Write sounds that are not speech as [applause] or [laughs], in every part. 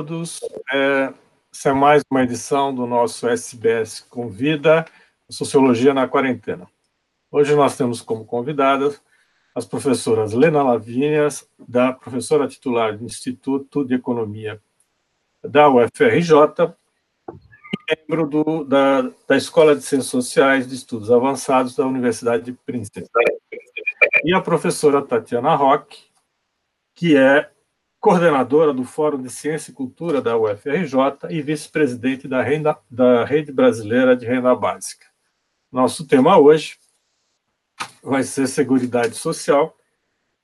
todos. É, essa é mais uma edição do nosso SBS Convida Sociologia na Quarentena. Hoje nós temos como convidadas as professoras Lena Lavínias, da professora titular do Instituto de Economia da UFRJ, e membro do, da, da Escola de Ciências Sociais de Estudos Avançados da Universidade de Princeton. E a professora Tatiana Roque, que é coordenadora do Fórum de Ciência e Cultura da UFRJ e vice-presidente da, da Rede Brasileira de Renda Básica. Nosso tema hoje vai ser Seguridade Social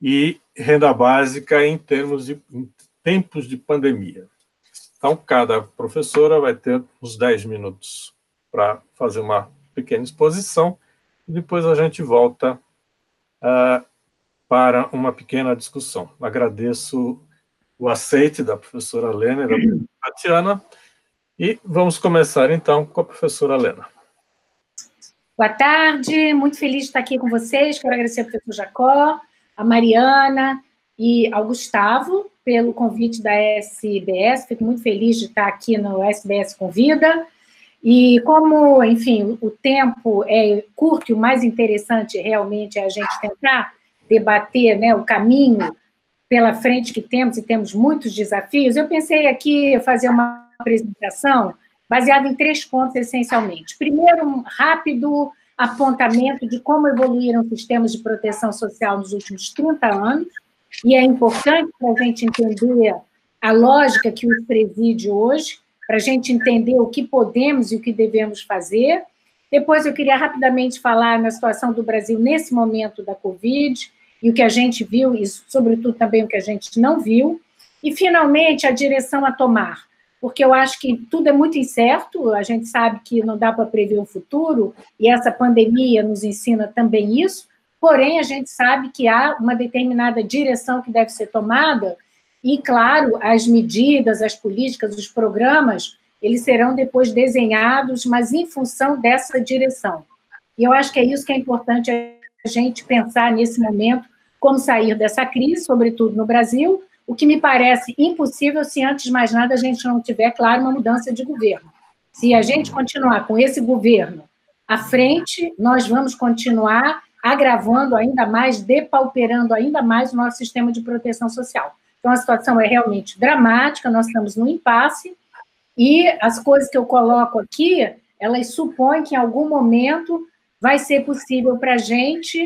e renda básica em termos de em tempos de pandemia. Então, cada professora vai ter uns 10 minutos para fazer uma pequena exposição e depois a gente volta uh, para uma pequena discussão. Agradeço o aceite da professora Lena e da Tatiana. E vamos começar, então, com a professora Lena. Boa tarde, muito feliz de estar aqui com vocês. Quero agradecer ao professor Jacó, a Mariana e ao Gustavo pelo convite da SBS. Fico muito feliz de estar aqui no SBS Convida. E como, enfim, o tempo é curto e o mais interessante realmente é a gente tentar debater né, o caminho pela frente que temos, e temos muitos desafios, eu pensei aqui fazer uma apresentação baseada em três pontos, essencialmente. Primeiro, um rápido apontamento de como evoluíram sistemas de proteção social nos últimos 30 anos, e é importante para a gente entender a lógica que os preside hoje, para a gente entender o que podemos e o que devemos fazer. Depois, eu queria rapidamente falar na situação do Brasil nesse momento da Covid, e o que a gente viu, e sobretudo também o que a gente não viu, e finalmente a direção a tomar, porque eu acho que tudo é muito incerto, a gente sabe que não dá para prever o futuro, e essa pandemia nos ensina também isso, porém a gente sabe que há uma determinada direção que deve ser tomada, e claro, as medidas, as políticas, os programas, eles serão depois desenhados, mas em função dessa direção. E eu acho que é isso que é importante gente pensar nesse momento como sair dessa crise, sobretudo no Brasil, o que me parece impossível se, antes de mais nada, a gente não tiver, claro, uma mudança de governo. Se a gente continuar com esse governo à frente, nós vamos continuar agravando ainda mais, depauperando ainda mais o nosso sistema de proteção social. Então, a situação é realmente dramática, nós estamos no impasse, e as coisas que eu coloco aqui, elas supõem que em algum momento vai ser possível para a gente,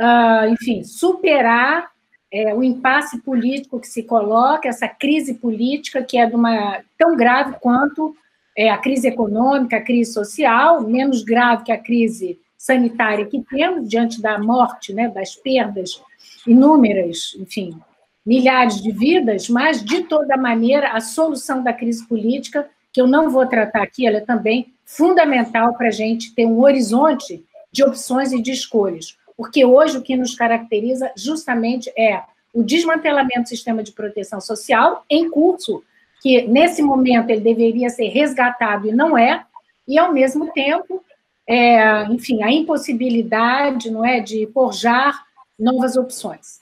uh, enfim, superar é, o impasse político que se coloca, essa crise política que é uma, tão grave quanto é, a crise econômica, a crise social, menos grave que a crise sanitária que temos diante da morte, né, das perdas inúmeras, enfim, milhares de vidas, mas, de toda maneira, a solução da crise política, que eu não vou tratar aqui, ela é também fundamental para a gente ter um horizonte de opções e de escolhas. Porque hoje o que nos caracteriza justamente é o desmantelamento do sistema de proteção social em curso, que nesse momento ele deveria ser resgatado e não é, e ao mesmo tempo, é, enfim, a impossibilidade, não é, de forjar novas opções.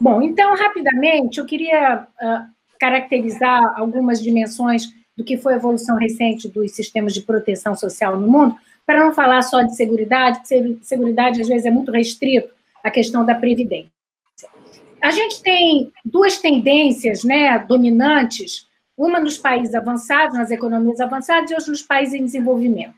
Bom, então rapidamente eu queria uh, caracterizar algumas dimensões do que foi a evolução recente dos sistemas de proteção social no mundo, para não falar só de seguridade, porque seguridade às vezes é muito restrito à questão da previdência. A gente tem duas tendências né, dominantes, uma nos países avançados, nas economias avançadas, e outra nos países em desenvolvimento.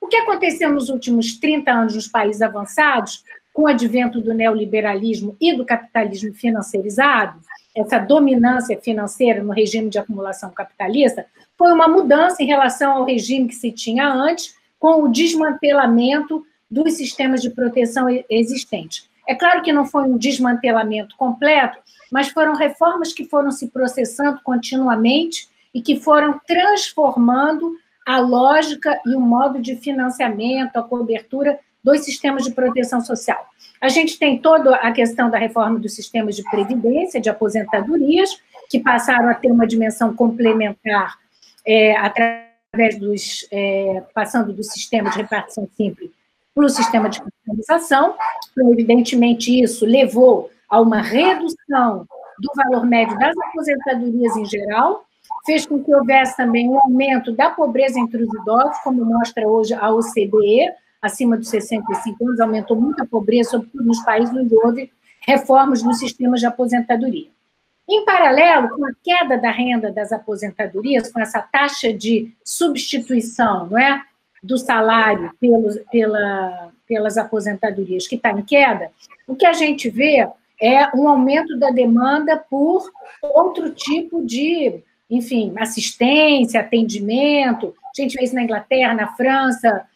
O que aconteceu nos últimos 30 anos nos países avançados, com o advento do neoliberalismo e do capitalismo financeirizado, essa dominância financeira no regime de acumulação capitalista, foi uma mudança em relação ao regime que se tinha antes, com o desmantelamento dos sistemas de proteção existentes. É claro que não foi um desmantelamento completo, mas foram reformas que foram se processando continuamente e que foram transformando a lógica e o modo de financiamento, a cobertura dos sistemas de proteção social. A gente tem toda a questão da reforma dos sistemas de previdência, de aposentadorias, que passaram a ter uma dimensão complementar é, através através dos, é, passando do sistema de repartição simples para o sistema de capitalização. Então, evidentemente, isso levou a uma redução do valor médio das aposentadorias em geral, fez com que houvesse também um aumento da pobreza entre os idosos, como mostra hoje a OCDE, acima dos 65 anos, aumentou muito a pobreza, sobretudo nos países onde houve reformas nos sistemas de aposentadoria. Em paralelo, com a queda da renda das aposentadorias, com essa taxa de substituição não é, do salário pelos, pela, pelas aposentadorias que está em queda, o que a gente vê é um aumento da demanda por outro tipo de, enfim, assistência, atendimento. A gente vê isso na Inglaterra, na França,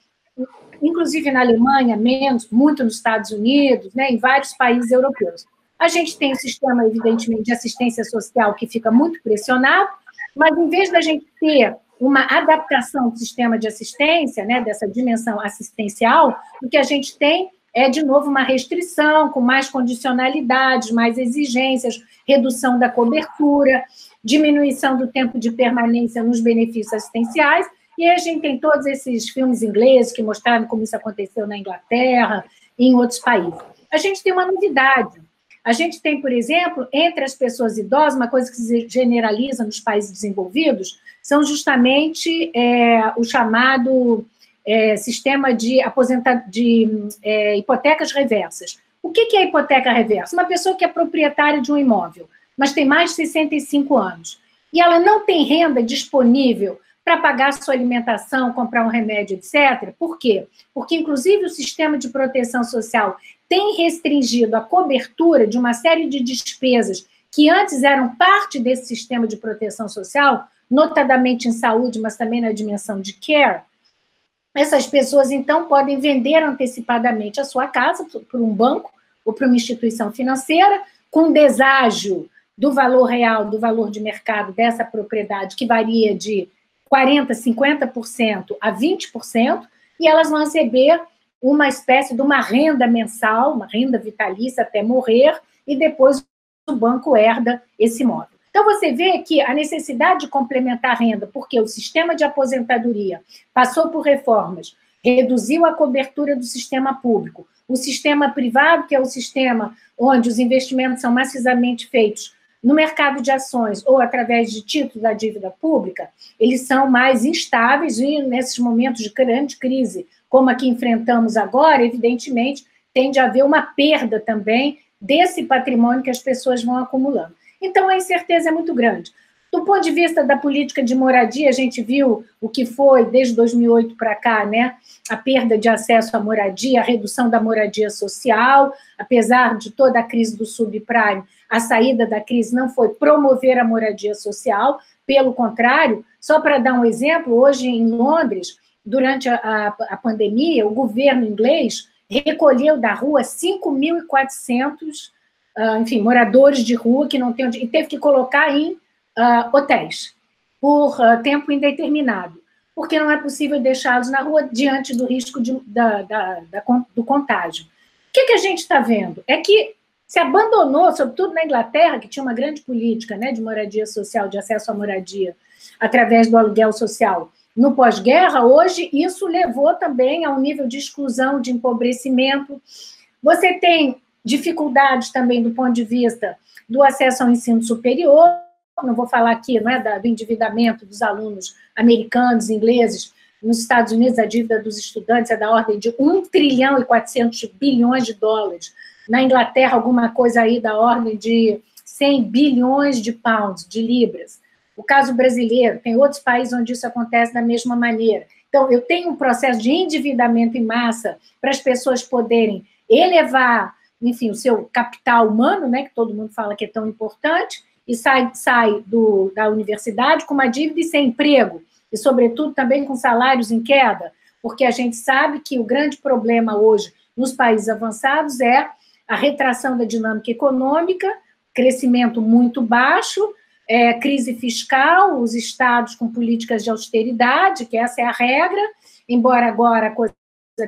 inclusive na Alemanha, menos, muito nos Estados Unidos, né, em vários países europeus. A gente tem um sistema, evidentemente, de assistência social que fica muito pressionado, mas em vez da gente ter uma adaptação do sistema de assistência, né, dessa dimensão assistencial, o que a gente tem é, de novo, uma restrição, com mais condicionalidades, mais exigências, redução da cobertura, diminuição do tempo de permanência nos benefícios assistenciais, e a gente tem todos esses filmes ingleses que mostraram como isso aconteceu na Inglaterra e em outros países. A gente tem uma novidade. A gente tem, por exemplo, entre as pessoas idosas, uma coisa que se generaliza nos países desenvolvidos, são justamente é, o chamado é, sistema de, aposenta, de é, hipotecas reversas. O que, que é hipoteca reversa? Uma pessoa que é proprietária de um imóvel, mas tem mais de 65 anos, e ela não tem renda disponível para pagar sua alimentação, comprar um remédio, etc. Por quê? Porque, inclusive, o sistema de proteção social tem restringido a cobertura de uma série de despesas que antes eram parte desse sistema de proteção social, notadamente em saúde, mas também na dimensão de care. Essas pessoas, então, podem vender antecipadamente a sua casa para um banco ou para uma instituição financeira, com deságio do valor real, do valor de mercado dessa propriedade, que varia de 40%, 50% a 20%, e elas vão receber uma espécie de uma renda mensal, uma renda vitalícia até morrer, e depois o banco herda esse imóvel. Então, você vê que a necessidade de complementar a renda, porque o sistema de aposentadoria passou por reformas, reduziu a cobertura do sistema público, o sistema privado, que é o sistema onde os investimentos são maciçamente feitos no mercado de ações ou através de títulos da dívida pública, eles são mais instáveis e, nesses momentos de grande crise, como a que enfrentamos agora, evidentemente, tende a haver uma perda também desse patrimônio que as pessoas vão acumulando. Então, a incerteza é muito grande. Do ponto de vista da política de moradia, a gente viu o que foi, desde 2008 para cá, né? a perda de acesso à moradia, a redução da moradia social, apesar de toda a crise do subprime, a saída da crise não foi promover a moradia social, pelo contrário, só para dar um exemplo, hoje em Londres, durante a, a, a pandemia, o governo inglês recolheu da rua 5.400, uh, enfim, moradores de rua que não têm onde, e teve que colocar em uh, hotéis por uh, tempo indeterminado, porque não é possível deixá-los na rua diante do risco de, da, da, da, do contágio. O que, que a gente está vendo? É que se abandonou, sobretudo na Inglaterra, que tinha uma grande política né, de moradia social, de acesso à moradia, através do aluguel social. No pós-guerra, hoje, isso levou também a um nível de exclusão, de empobrecimento. Você tem dificuldades também do ponto de vista do acesso ao ensino superior, não vou falar aqui não é, do endividamento dos alunos americanos, ingleses, nos Estados Unidos, a dívida dos estudantes é da ordem de 1 trilhão e 400 bilhões de dólares na Inglaterra, alguma coisa aí da ordem de 100 bilhões de pounds, de libras. O caso brasileiro, tem outros países onde isso acontece da mesma maneira. Então, eu tenho um processo de endividamento em massa para as pessoas poderem elevar, enfim, o seu capital humano, né, que todo mundo fala que é tão importante, e sai, sai do, da universidade com uma dívida e sem emprego, e, sobretudo, também com salários em queda, porque a gente sabe que o grande problema hoje nos países avançados é a retração da dinâmica econômica, crescimento muito baixo, é, crise fiscal, os estados com políticas de austeridade, que essa é a regra, embora agora a coisa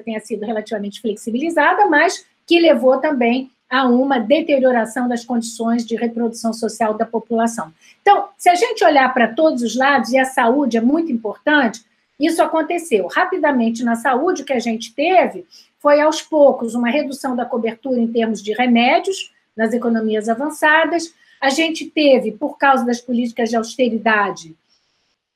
tenha sido relativamente flexibilizada, mas que levou também a uma deterioração das condições de reprodução social da população. Então, se a gente olhar para todos os lados, e a saúde é muito importante, isso aconteceu rapidamente na saúde, o que a gente teve foi aos poucos uma redução da cobertura em termos de remédios nas economias avançadas. A gente teve, por causa das políticas de austeridade,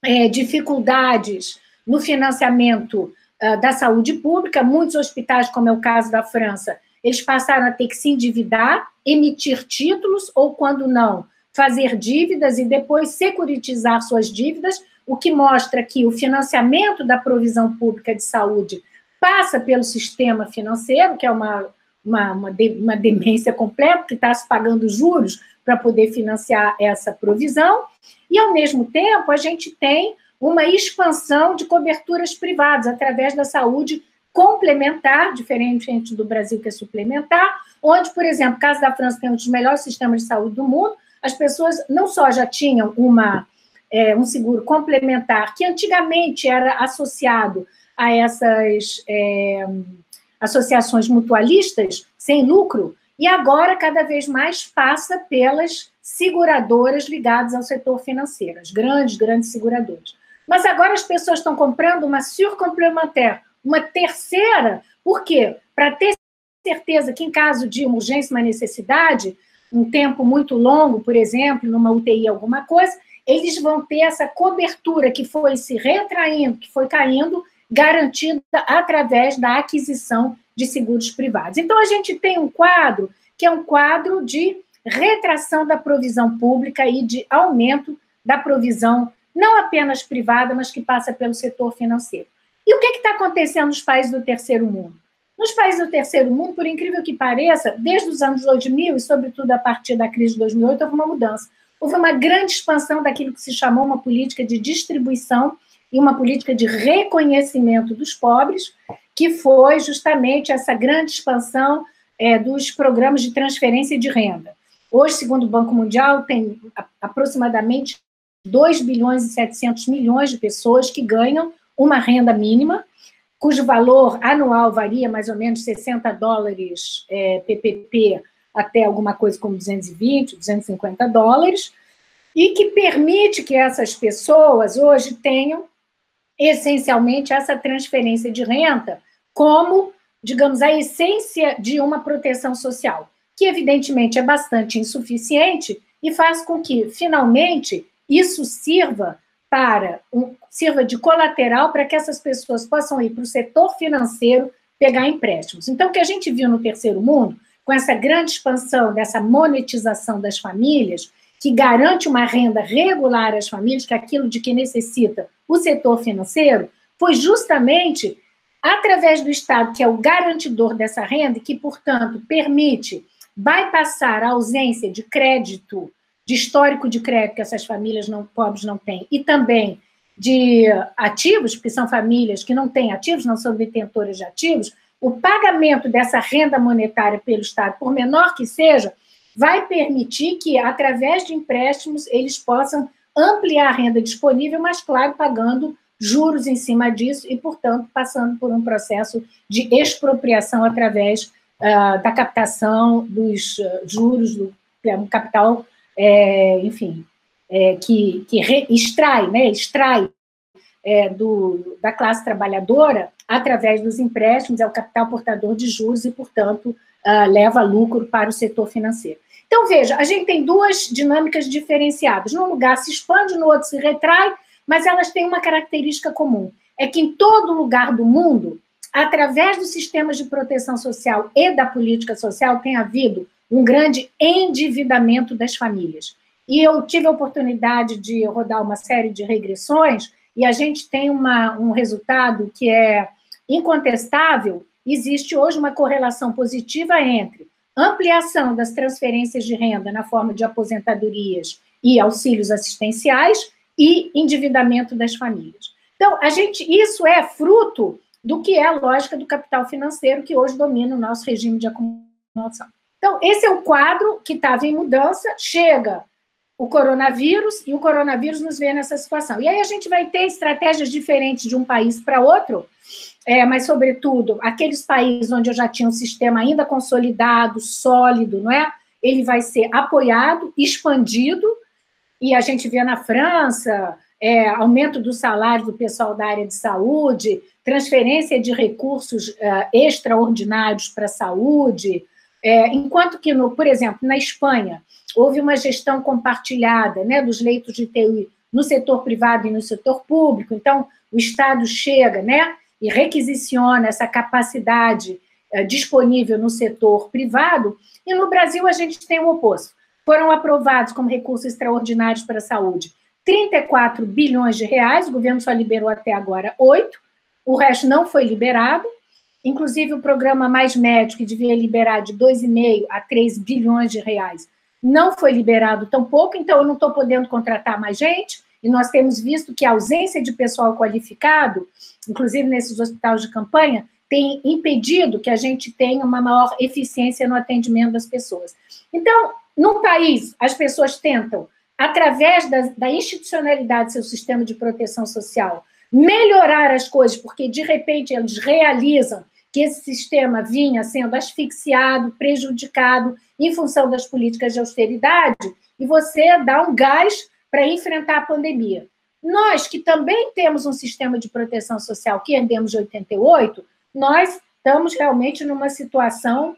é, dificuldades no financiamento uh, da saúde pública. Muitos hospitais, como é o caso da França, eles passaram a ter que se endividar, emitir títulos, ou, quando não, fazer dívidas e depois securitizar suas dívidas, o que mostra que o financiamento da provisão pública de saúde passa pelo sistema financeiro, que é uma, uma, uma, de, uma demência completa, que está se pagando juros para poder financiar essa provisão, e, ao mesmo tempo, a gente tem uma expansão de coberturas privadas através da saúde complementar, diferente do Brasil, que é suplementar, onde, por exemplo, caso da França, tem um dos melhores sistemas de saúde do mundo, as pessoas não só já tinham uma, é, um seguro complementar, que antigamente era associado a essas é, associações mutualistas sem lucro, e agora cada vez mais passa pelas seguradoras ligadas ao setor financeiro, as grandes, grandes seguradoras. Mas agora as pessoas estão comprando uma surcomplementaire, uma terceira, por quê? Para ter certeza que em caso de uma urgência, uma necessidade, um tempo muito longo, por exemplo, numa UTI, alguma coisa, eles vão ter essa cobertura que foi se retraindo, que foi caindo, garantida através da aquisição de seguros privados. Então, a gente tem um quadro que é um quadro de retração da provisão pública e de aumento da provisão, não apenas privada, mas que passa pelo setor financeiro. E o que está acontecendo nos países do terceiro mundo? Nos países do terceiro mundo, por incrível que pareça, desde os anos 2000 e, sobretudo, a partir da crise de 2008, houve uma mudança. Houve uma grande expansão daquilo que se chamou uma política de distribuição e uma política de reconhecimento dos pobres, que foi justamente essa grande expansão é, dos programas de transferência de renda. Hoje, segundo o Banco Mundial, tem aproximadamente 2 bilhões e 700 milhões de pessoas que ganham uma renda mínima, cujo valor anual varia mais ou menos 60 dólares é, PPP até alguma coisa como 220, 250 dólares, e que permite que essas pessoas hoje tenham essencialmente essa transferência de renda como, digamos, a essência de uma proteção social, que evidentemente é bastante insuficiente e faz com que, finalmente, isso sirva para um, sirva de colateral para que essas pessoas possam ir para o setor financeiro pegar empréstimos. Então, o que a gente viu no terceiro mundo, com essa grande expansão dessa monetização das famílias, que garante uma renda regular às famílias, que é aquilo de que necessita o setor financeiro, foi justamente através do Estado, que é o garantidor dessa renda, que, portanto, permite bypassar a ausência de crédito de histórico de crédito que essas famílias não, pobres não têm, e também de ativos, porque são famílias que não têm ativos, não são detentoras de ativos, o pagamento dessa renda monetária pelo Estado, por menor que seja, vai permitir que, através de empréstimos, eles possam ampliar a renda disponível, mas, claro, pagando juros em cima disso e, portanto, passando por um processo de expropriação através uh, da captação dos uh, juros do capital é, enfim, é, que, que extrai, né, extrai é, do, da classe trabalhadora através dos empréstimos, é o capital portador de juros e, portanto, uh, leva lucro para o setor financeiro. Então, veja, a gente tem duas dinâmicas diferenciadas. Num lugar se expande, no outro se retrai, mas elas têm uma característica comum: é que em todo lugar do mundo, através dos sistemas de proteção social e da política social, tem havido um grande endividamento das famílias. E eu tive a oportunidade de rodar uma série de regressões, e a gente tem uma, um resultado que é incontestável. Existe hoje uma correlação positiva entre ampliação das transferências de renda na forma de aposentadorias e auxílios assistenciais e endividamento das famílias. Então, a gente, isso é fruto do que é a lógica do capital financeiro que hoje domina o nosso regime de acumulação. Então, esse é o quadro que estava em mudança, chega o coronavírus, e o coronavírus nos vê nessa situação. E aí a gente vai ter estratégias diferentes de um país para outro, é, mas, sobretudo, aqueles países onde eu já tinha um sistema ainda consolidado, sólido, não é? Ele vai ser apoiado, expandido, e a gente vê na França é, aumento do salário do pessoal da área de saúde, transferência de recursos é, extraordinários para a saúde, é, enquanto que, no, por exemplo, na Espanha, houve uma gestão compartilhada né, dos leitos de TI no setor privado e no setor público. Então, o Estado chega né, e requisiciona essa capacidade é, disponível no setor privado, e no Brasil a gente tem o oposto. Foram aprovados como recursos extraordinários para a saúde 34 bilhões de reais, o governo só liberou até agora 8, o resto não foi liberado, inclusive o programa Mais Médico, que devia liberar de 2,5 a 3 bilhões de reais, não foi liberado tão pouco, então eu não estou podendo contratar mais gente, e nós temos visto que a ausência de pessoal qualificado, inclusive nesses hospitais de campanha, tem impedido que a gente tenha uma maior eficiência no atendimento das pessoas. Então, num país, as pessoas tentam, através da, da institucionalidade do seu sistema de proteção social, melhorar as coisas, porque de repente eles realizam que esse sistema vinha sendo asfixiado, prejudicado em função das políticas de austeridade, e você dá um gás para enfrentar a pandemia. Nós, que também temos um sistema de proteção social que herdemos de 88, nós estamos realmente numa situação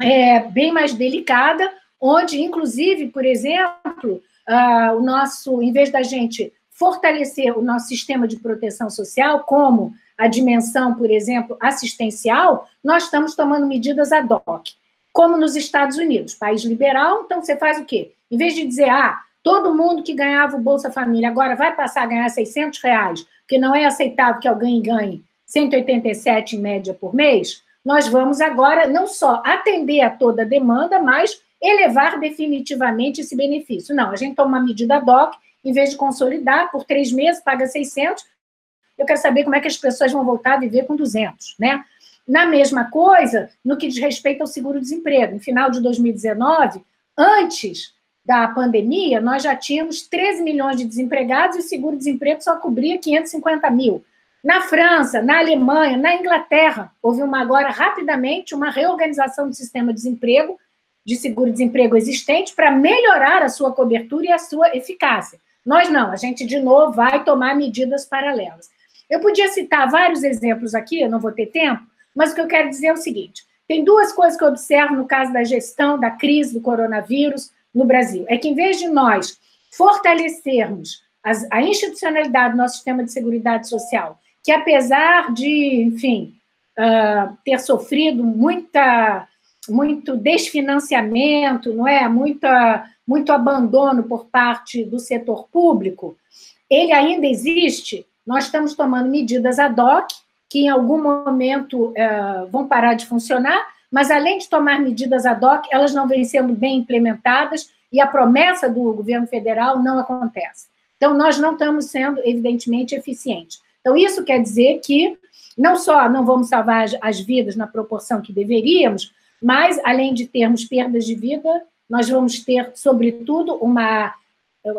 é, bem mais delicada, onde, inclusive, por exemplo, uh, o nosso, em vez da gente fortalecer o nosso sistema de proteção social, como a dimensão, por exemplo, assistencial, nós estamos tomando medidas ad hoc, como nos Estados Unidos, país liberal, então você faz o quê? Em vez de dizer, ah, todo mundo que ganhava o Bolsa Família agora vai passar a ganhar 600 reais, porque não é aceitável que alguém ganhe 187 em média por mês, nós vamos agora não só atender a toda a demanda, mas elevar definitivamente esse benefício. Não, a gente toma uma medida DOC, em vez de consolidar, por três meses, paga 600, eu quero saber como é que as pessoas vão voltar a viver com 200, né? Na mesma coisa, no que diz respeito ao seguro-desemprego. No final de 2019, antes da pandemia, nós já tínhamos 13 milhões de desempregados e o seguro-desemprego só cobria 550 mil. Na França, na Alemanha, na Inglaterra, houve uma agora rapidamente uma reorganização do sistema de desemprego, de seguro-desemprego existente, para melhorar a sua cobertura e a sua eficácia. Nós não, a gente de novo vai tomar medidas paralelas. Eu podia citar vários exemplos aqui, eu não vou ter tempo, mas o que eu quero dizer é o seguinte: tem duas coisas que eu observo no caso da gestão da crise do coronavírus no Brasil. É que, em vez de nós fortalecermos as, a institucionalidade do nosso sistema de seguridade social que apesar de, enfim, uh, ter sofrido muita, muito desfinanciamento, não é, muita, muito abandono por parte do setor público, ele ainda existe. Nós estamos tomando medidas ad hoc que em algum momento uh, vão parar de funcionar, mas além de tomar medidas ad hoc, elas não vêm sendo bem implementadas e a promessa do governo federal não acontece. Então, nós não estamos sendo, evidentemente, eficientes. Então, isso quer dizer que não só não vamos salvar as vidas na proporção que deveríamos, mas, além de termos perdas de vida, nós vamos ter, sobretudo, uma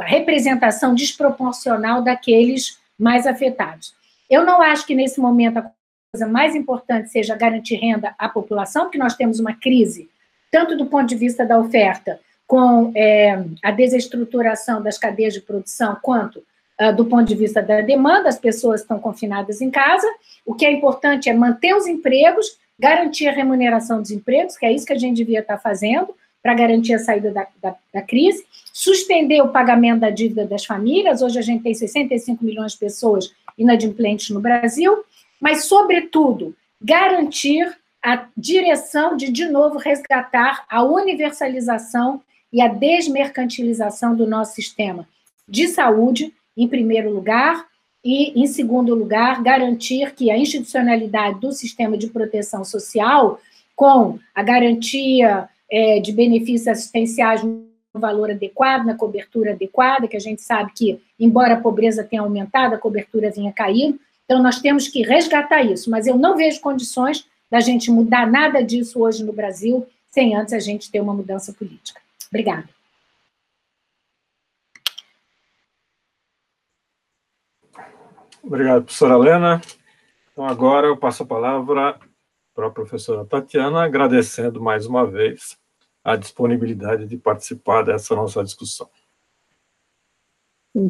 representação desproporcional daqueles mais afetados. Eu não acho que, nesse momento, a coisa mais importante seja garantir renda à população, porque nós temos uma crise, tanto do ponto de vista da oferta, com é, a desestruturação das cadeias de produção, quanto ah, do ponto de vista da demanda, as pessoas estão confinadas em casa. O que é importante é manter os empregos, garantir a remuneração dos empregos, que é isso que a gente devia estar fazendo para garantir a saída da, da, da, crise, suspender o pagamento da dívida das famílias. Hoje a gente tem 65 milhões de pessoas inadimplentes no Brasil, mas, sobretudo, garantir a direção de, de novo, resgatar a universalização e a desmercantilização do nosso sistema de saúde, em primeiro lugar, e, em segundo lugar, garantir que a institucionalidade do sistema de proteção social, com a garantia é, de benefícios assistenciais no valor adequado, na cobertura adequada, que a gente sabe que, embora a pobreza tenha aumentado, a cobertura vinha caindo, então nós temos que resgatar isso, mas eu não vejo condições da gente mudar nada disso hoje no Brasil, sem antes a gente ter uma mudança política. Obrigada. Obrigado, professora Helena. Então, agora eu passo a palavra para a professora Tatiana, agradecendo mais uma vez a disponibilidade de participar dessa nossa discussão.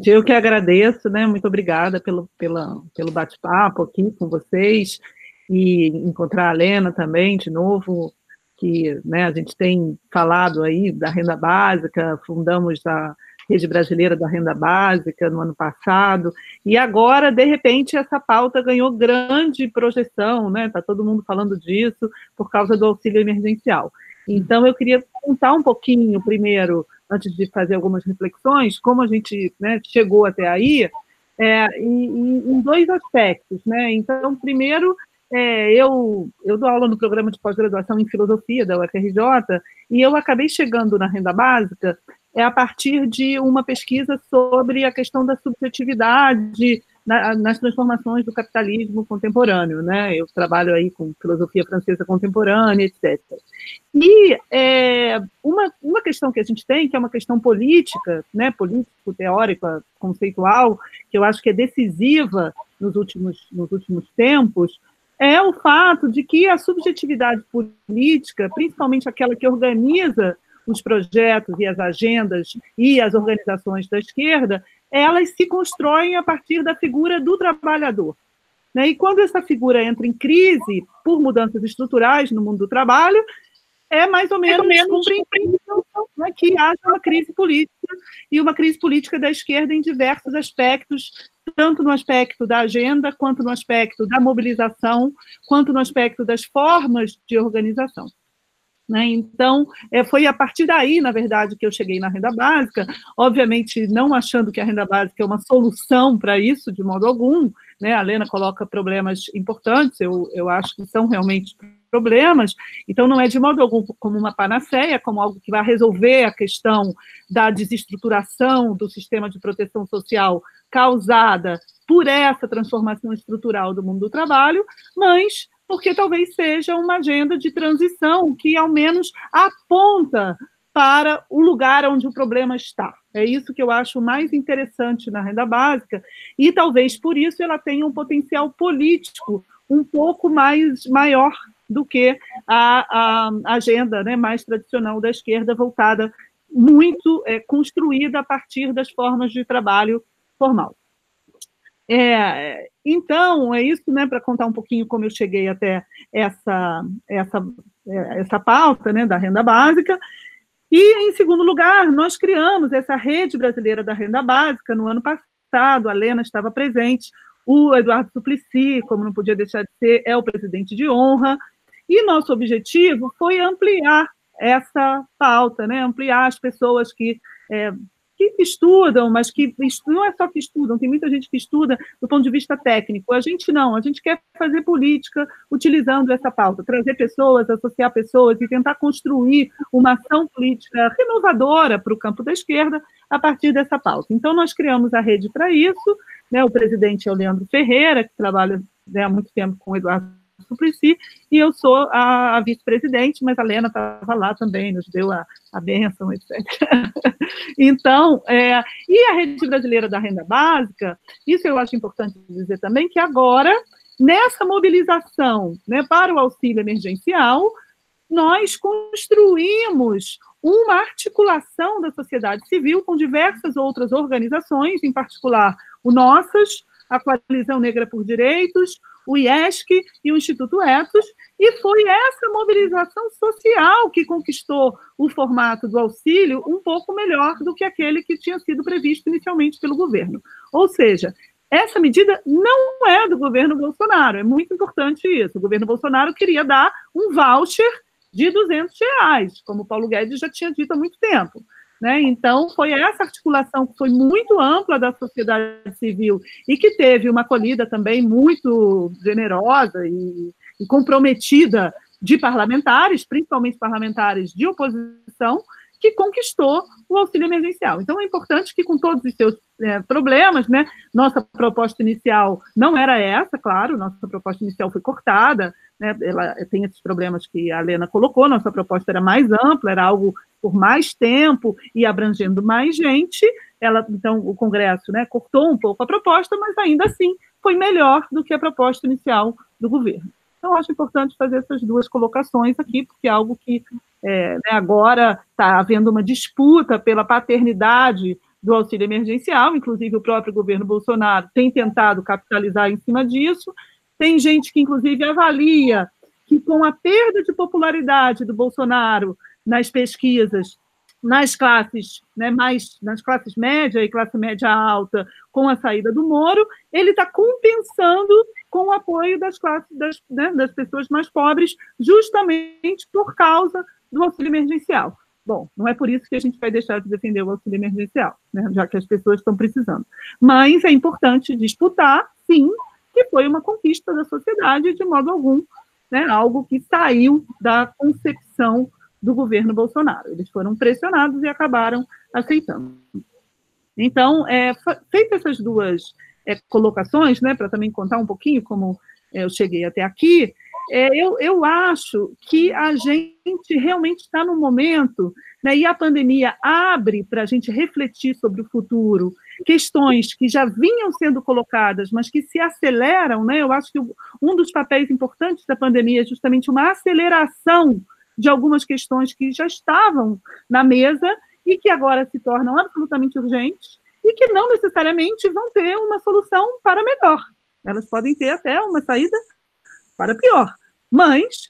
Eu que agradeço, né? Muito obrigada pelo, pelo bate-papo aqui com vocês e encontrar a Lena também, de novo, que né, a gente tem falado aí da renda básica, fundamos a Rede Brasileira da Renda Básica no ano passado, e agora, de repente, essa pauta ganhou grande projeção, né? Está todo mundo falando disso por causa do auxílio emergencial. Então, eu queria contar um pouquinho, primeiro, antes de fazer algumas reflexões, como a gente né, chegou até aí, é, em, em, dois aspectos. Né? Então, primeiro, é, eu, eu dou aula no programa de pós-graduação em filosofia da UFRJ, e eu acabei chegando na renda básica é a partir de uma pesquisa sobre a questão da subjetividade na, nas transformações do capitalismo contemporâneo, né? Eu trabalho aí com filosofia francesa contemporânea, etc. E é, uma, uma questão que a gente tem, que é uma questão política, né, político, teórica, conceitual, que eu acho que é decisiva nos últimos, nos últimos tempos, é o fato de que a subjetividade política, principalmente aquela que organiza os projetos e as agendas e as organizações da esquerda, elas se constroem a partir da figura do trabalhador. Né? E quando essa figura entra em crise por mudanças estruturais no mundo do trabalho, é mais ou menos, é compreensível né, que haja uma crise política e uma crise política da esquerda em diversos aspectos, tanto no aspecto da agenda, quanto no aspecto da mobilização, quanto no aspecto das formas de organização. Né? Então, é, foi a partir daí, na verdade, que eu cheguei na renda básica, obviamente não achando que a renda básica é uma solução para isso, de modo algum. Né? A Lena coloca problemas importantes, eu, eu acho que são realmente problemas, então não é de modo algum como uma panaceia, como algo que vai resolver a questão da desestruturação do sistema de proteção social causada por essa transformação estrutural do mundo do trabalho, mas porque talvez seja uma agenda de transição que, ao menos, aponta para o lugar onde o problema está. É isso que eu acho mais interessante na renda básica, e talvez por isso ela tenha um potencial político um pouco mais maior do que a, a agenda né, mais tradicional da esquerda, voltada muito é, construída a partir das formas de trabalho formal. É, então, é isso, né, para contar um pouquinho como eu cheguei até essa, essa, é, essa pauta né, da renda básica. E, em segundo lugar, nós criamos essa rede brasileira da renda básica no ano passado, a Lena estava presente, o Eduardo Suplicy, como não podia deixar de ser, é o presidente de honra, e nosso objetivo foi ampliar essa pauta, né, ampliar as pessoas que é, que estudam, mas que não é só que estudam, tem muita gente que estuda do ponto de vista técnico. A gente não, a gente quer fazer política utilizando essa pauta, trazer pessoas, associar pessoas e tentar construir uma ação política renovadora para o campo da esquerda a partir dessa pauta. Então, nós criamos a rede para isso, né, o presidente é o Leandro Ferreira, que trabalha né, há muito tempo com o Eduardo Suplicy, e eu sou a, vice-presidente, mas a Lena estava lá também, nos deu a, a bênção, etc. [laughs] então, é, e a Rede Brasileira da Renda Básica, isso eu acho importante dizer também, que agora, nessa mobilização né, para o auxílio emergencial, nós construímos uma articulação da sociedade civil com diversas outras organizações, em particular o Nossas, a Coalizão Negra por Direitos, o IESC e o Instituto Etos, e foi essa mobilização social que conquistou o formato do auxílio um pouco melhor do que aquele que tinha sido previsto inicialmente pelo governo. Ou seja, essa medida não é do governo Bolsonaro, é muito importante isso. O governo Bolsonaro queria dar um voucher de 200 reais, como o Paulo Guedes já tinha dito há muito tempo. Né? Então, foi essa articulação que foi muito ampla da sociedade civil e que teve uma acolhida também muito generosa e, e comprometida de parlamentares, principalmente parlamentares de oposição, que conquistou o auxílio emergencial. Então, é importante que, com todos os seus é, problemas, né, nossa proposta inicial não era essa, claro, nossa proposta inicial foi cortada, né, ela tem esses problemas que a Lena colocou, nossa proposta era mais ampla, era algo por mais tempo e abrangendo mais gente, ela, então, o Congresso né, cortou um pouco a proposta, mas ainda assim foi melhor do que a proposta inicial do governo. Então, acho importante fazer essas duas colocações aqui, porque é algo que é, né, agora está havendo uma disputa pela paternidade do auxílio emergencial, inclusive o próprio governo Bolsonaro tem tentado capitalizar em cima disso. Tem gente que, inclusive, avalia que com a perda de popularidade do Bolsonaro nas pesquisas, nas classes né, mais nas classes média e classe média alta com a saída do Moro, ele está compensando com o apoio das classes das, né, das pessoas mais pobres, justamente por causa do auxílio emergencial. Bom, não é por isso que a gente vai deixar de defender o auxílio emergencial, né, já que as pessoas estão precisando. Mas é importante disputar, sim, que foi uma conquista da sociedade, de modo algum, né, algo que saiu da concepção do governo Bolsonaro. Eles foram pressionados e acabaram aceitando. Então, é, feitas essas duas é, colocações, né, para também contar um pouquinho como é, eu cheguei até aqui, é, eu, eu acho que a gente realmente está no momento, né, e a pandemia abre para a gente refletir sobre o futuro, questões que já vinham sendo colocadas, mas que se aceleram, né, eu acho que um dos papéis importantes da pandemia é justamente uma aceleração de algumas questões que já estavam na mesa e que agora se tornam absolutamente urgentes e que não necessariamente vão ter uma solução para melhor. Elas podem ter até uma saída para pior. Mas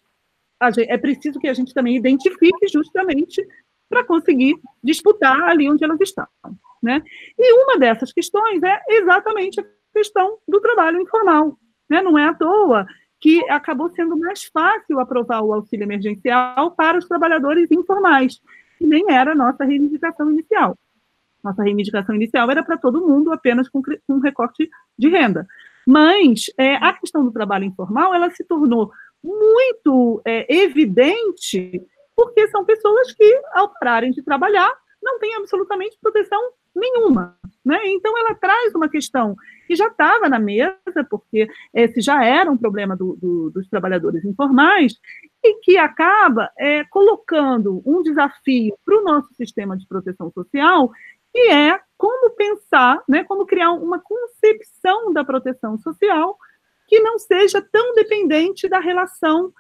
é preciso que a gente também identifique justamente para conseguir disputar ali onde elas estão. Né? E uma dessas questões é exatamente a questão do trabalho informal. Né? Não é à toa que acabou sendo mais fácil aprovar o auxílio emergencial para os trabalhadores informais, que nem era a nossa reivindicação inicial. Nossa reivindicação inicial era para todo mundo, apenas com, com recorte de renda. Mas é, a questão do trabalho informal, ela se tornou muito é, evidente porque são pessoas que, ao pararem de trabalhar, não têm absolutamente proteção nenhuma. Né? Então, ela traz uma questão que já estava na mesa, porque esse já era um problema do, do, dos trabalhadores informais, e que acaba é, colocando um desafio para o nosso sistema de proteção social, que é como pensar, né, como criar uma concepção da proteção social que não seja tão dependente da relação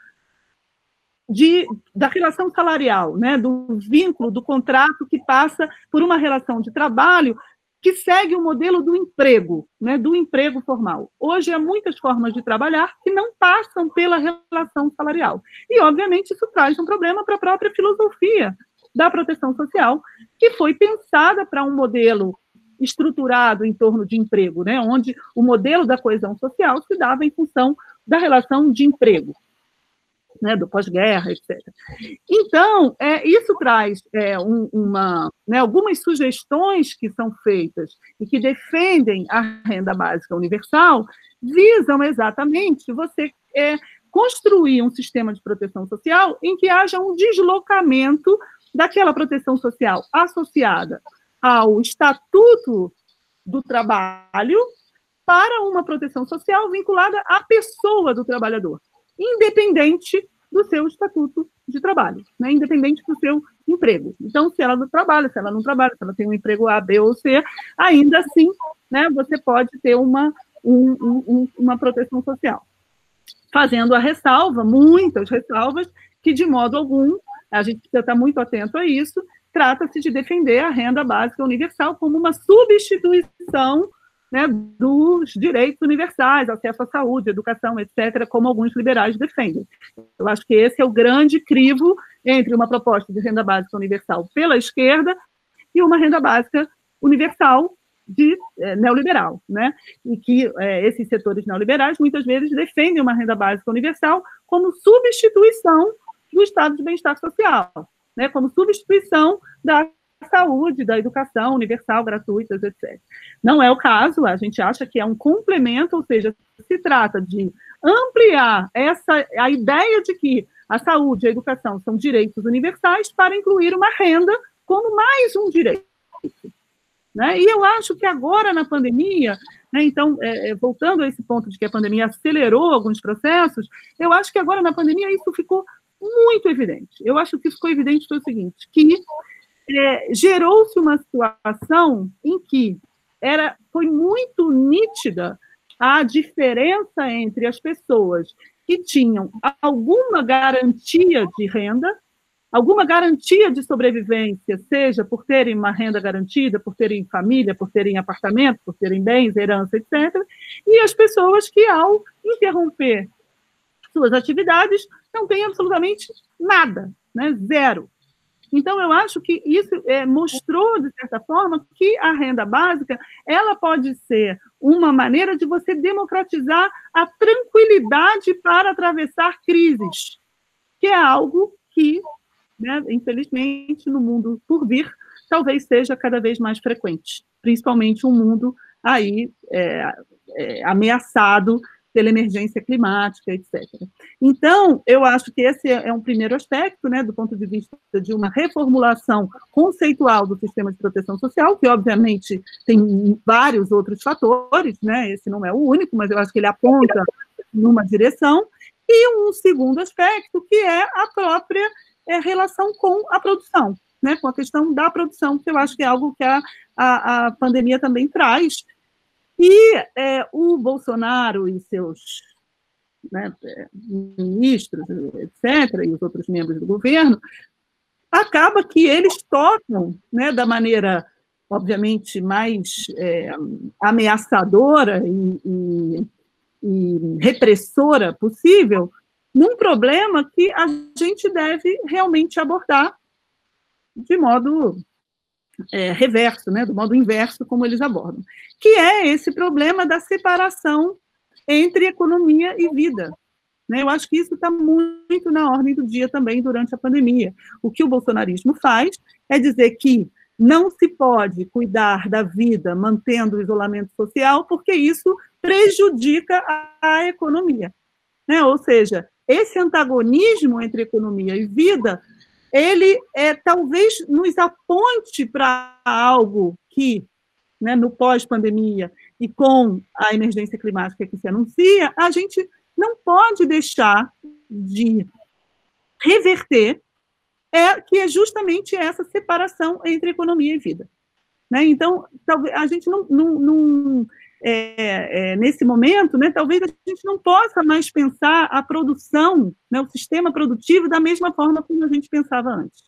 de, da relação salarial, né, do vínculo, do contrato que passa por uma relação de trabalho que segue o modelo do emprego, né, do emprego formal. Hoje há muitas formas de trabalhar que não passam pela relação salarial. E, obviamente, isso traz um problema para a própria filosofia da proteção social, que foi pensada para um modelo estruturado em torno de emprego, né, onde o modelo da coesão social se dava em função da relação de emprego né, do pós-guerra, etc. Então, é, isso traz é, um, uma, né, algumas sugestões que são feitas e que defendem a renda básica universal, visam exatamente você é, construir um sistema de proteção social em que haja um deslocamento daquela proteção social associada ao estatuto do trabalho para uma proteção social vinculada à pessoa do trabalhador independente do seu estatuto de trabalho, né? independente do seu emprego. Então, se ela não trabalha, se ela não trabalha, se ela tem um emprego A, B ou C, ainda assim, né, você pode ter uma, um, um, uma proteção social. Fazendo a ressalva, muitas ressalvas, que de modo algum, a gente precisa estar muito atento a isso, trata-se de defender a renda básica universal como uma substituição né, dos direitos universais, acesso à saúde, educação, etc., como alguns liberais defendem. Eu acho que esse é o grande crivo entre uma proposta de renda básica universal pela esquerda e uma renda básica universal de é, neoliberal, né? E que é, esses setores neoliberais muitas vezes defendem uma renda básica universal como substituição do estado de bem-estar social, né? Como substituição da saúde, da educação universal, gratuitas, etc. Não é o caso, a gente acha que é um complemento, ou seja, se trata de ampliar essa a ideia de que a saúde e a educação são direitos universais para incluir uma renda como mais um direito. Né? E eu acho que agora, na pandemia, né, então, é, é, voltando a esse ponto de que a pandemia acelerou alguns processos, eu acho que agora, na pandemia, isso ficou muito evidente. Eu acho que ficou evidente foi o seguinte, que é, gerou-se uma situação em que era, foi muito nítida a diferença entre as pessoas que tinham alguma garantia de renda, alguma garantia de sobrevivência, seja por terem uma renda garantida, por terem família, por terem apartamento, por terem bens, herança, etc., e as pessoas que, ao interromper suas atividades, não têm absolutamente nada, né? zero. Então, eu acho que isso é, mostrou, de certa forma, que a renda básica ela pode ser uma maneira de você democratizar a tranquilidade para atravessar crises, que é algo que, né, infelizmente, no mundo por vir, talvez seja cada vez mais frequente, principalmente um mundo aí é, é, ameaçado pela emergência climática, etc. Então, eu acho que esse é um primeiro aspecto, né, do ponto de vista de uma reformulação conceitual do sistema de proteção social, que obviamente tem vários outros fatores, né, esse não é o único, mas eu acho que ele aponta numa direção, e um segundo aspecto, que é a própria é, relação com a produção, né, com a questão da produção, que eu acho que é algo que a, a, a pandemia também traz, e é, o Bolsonaro e seus né, ministros, etc., e os outros membros do governo, acaba que eles tocam né, da maneira, obviamente, mais é, ameaçadora e, e, e repressora possível, num problema que a gente deve realmente abordar de modo é, reverso, né, do modo inverso como eles abordam, que é esse problema da separação entre economia e vida. Né? Eu acho que isso está muito na ordem do dia também durante a pandemia. O que o bolsonarismo faz é dizer que não se pode cuidar da vida mantendo o isolamento social, porque isso prejudica a, economia. Né? Ou seja, esse antagonismo entre economia e vida ele é, talvez nos aponte para algo que, né, no pós-pandemia e com a emergência climática que se anuncia, a gente não pode deixar de reverter, é, que é justamente essa separação entre economia e vida. Né? Então, a gente não, não, não é, é, nesse momento, né, talvez a gente não possa mais pensar a produção, né, o sistema produtivo, da mesma forma como a gente pensava antes.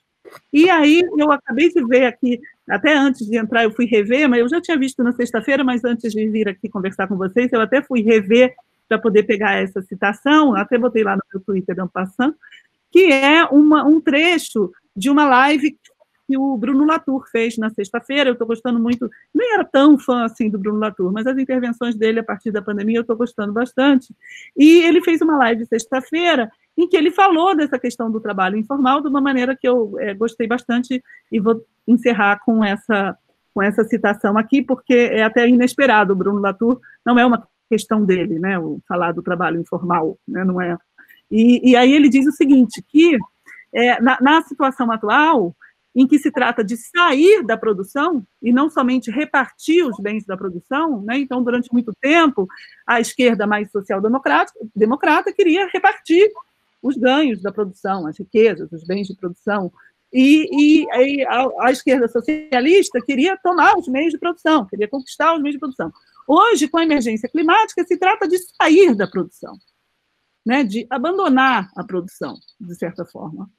E aí, eu acabei de ver aqui, até antes de entrar, eu fui rever, mas eu já tinha visto na sexta-feira, mas antes de vir aqui conversar com vocês, eu até fui rever para poder pegar essa citação, até botei lá no meu Twitter, passando, que é uma, um trecho de uma live que o Bruno Latour fez na sexta-feira. Eu estou gostando muito, nem era tão fã assim do Bruno Latour, mas as intervenções dele a partir da pandemia eu estou gostando bastante. E ele fez uma live sexta-feira em que ele falou dessa questão do trabalho informal de uma maneira que eu é, gostei bastante e vou encerrar com essa com essa citação aqui, porque é até inesperado. O Bruno Latour não é uma questão dele, né? O falar do trabalho informal, né? Não é. E, e aí ele diz o seguinte que é, na, na situação atual em que se trata de sair da produção e não somente repartir os bens da produção, né? Então, durante muito tempo, a esquerda mais social-democrata democrata queria repartir os ganhos da produção, as riquezas, os bens de produção, e, e, e a, a, esquerda socialista queria tomar os meios de produção, queria conquistar os meios de produção. Hoje, com a emergência climática, se trata de sair da produção, né, de abandonar a produção, de certa forma.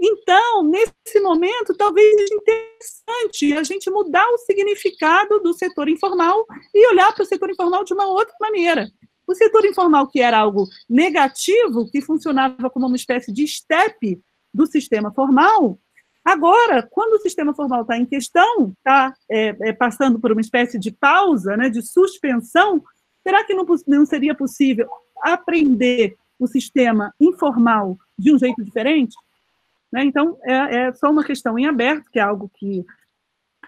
Então, nesse momento, talvez seja interessante a gente mudar o significado do setor informal e olhar para o setor informal de uma outra maneira. O setor informal, que era algo negativo, que funcionava como uma espécie de estepe do sistema formal, agora, quando o sistema formal está em questão, está é, é, passando por uma espécie de pausa, né, de suspensão, será que não, não seria possível aprender o sistema informal de um jeito diferente? Né? Então, é, é, só uma questão em aberto, que é algo que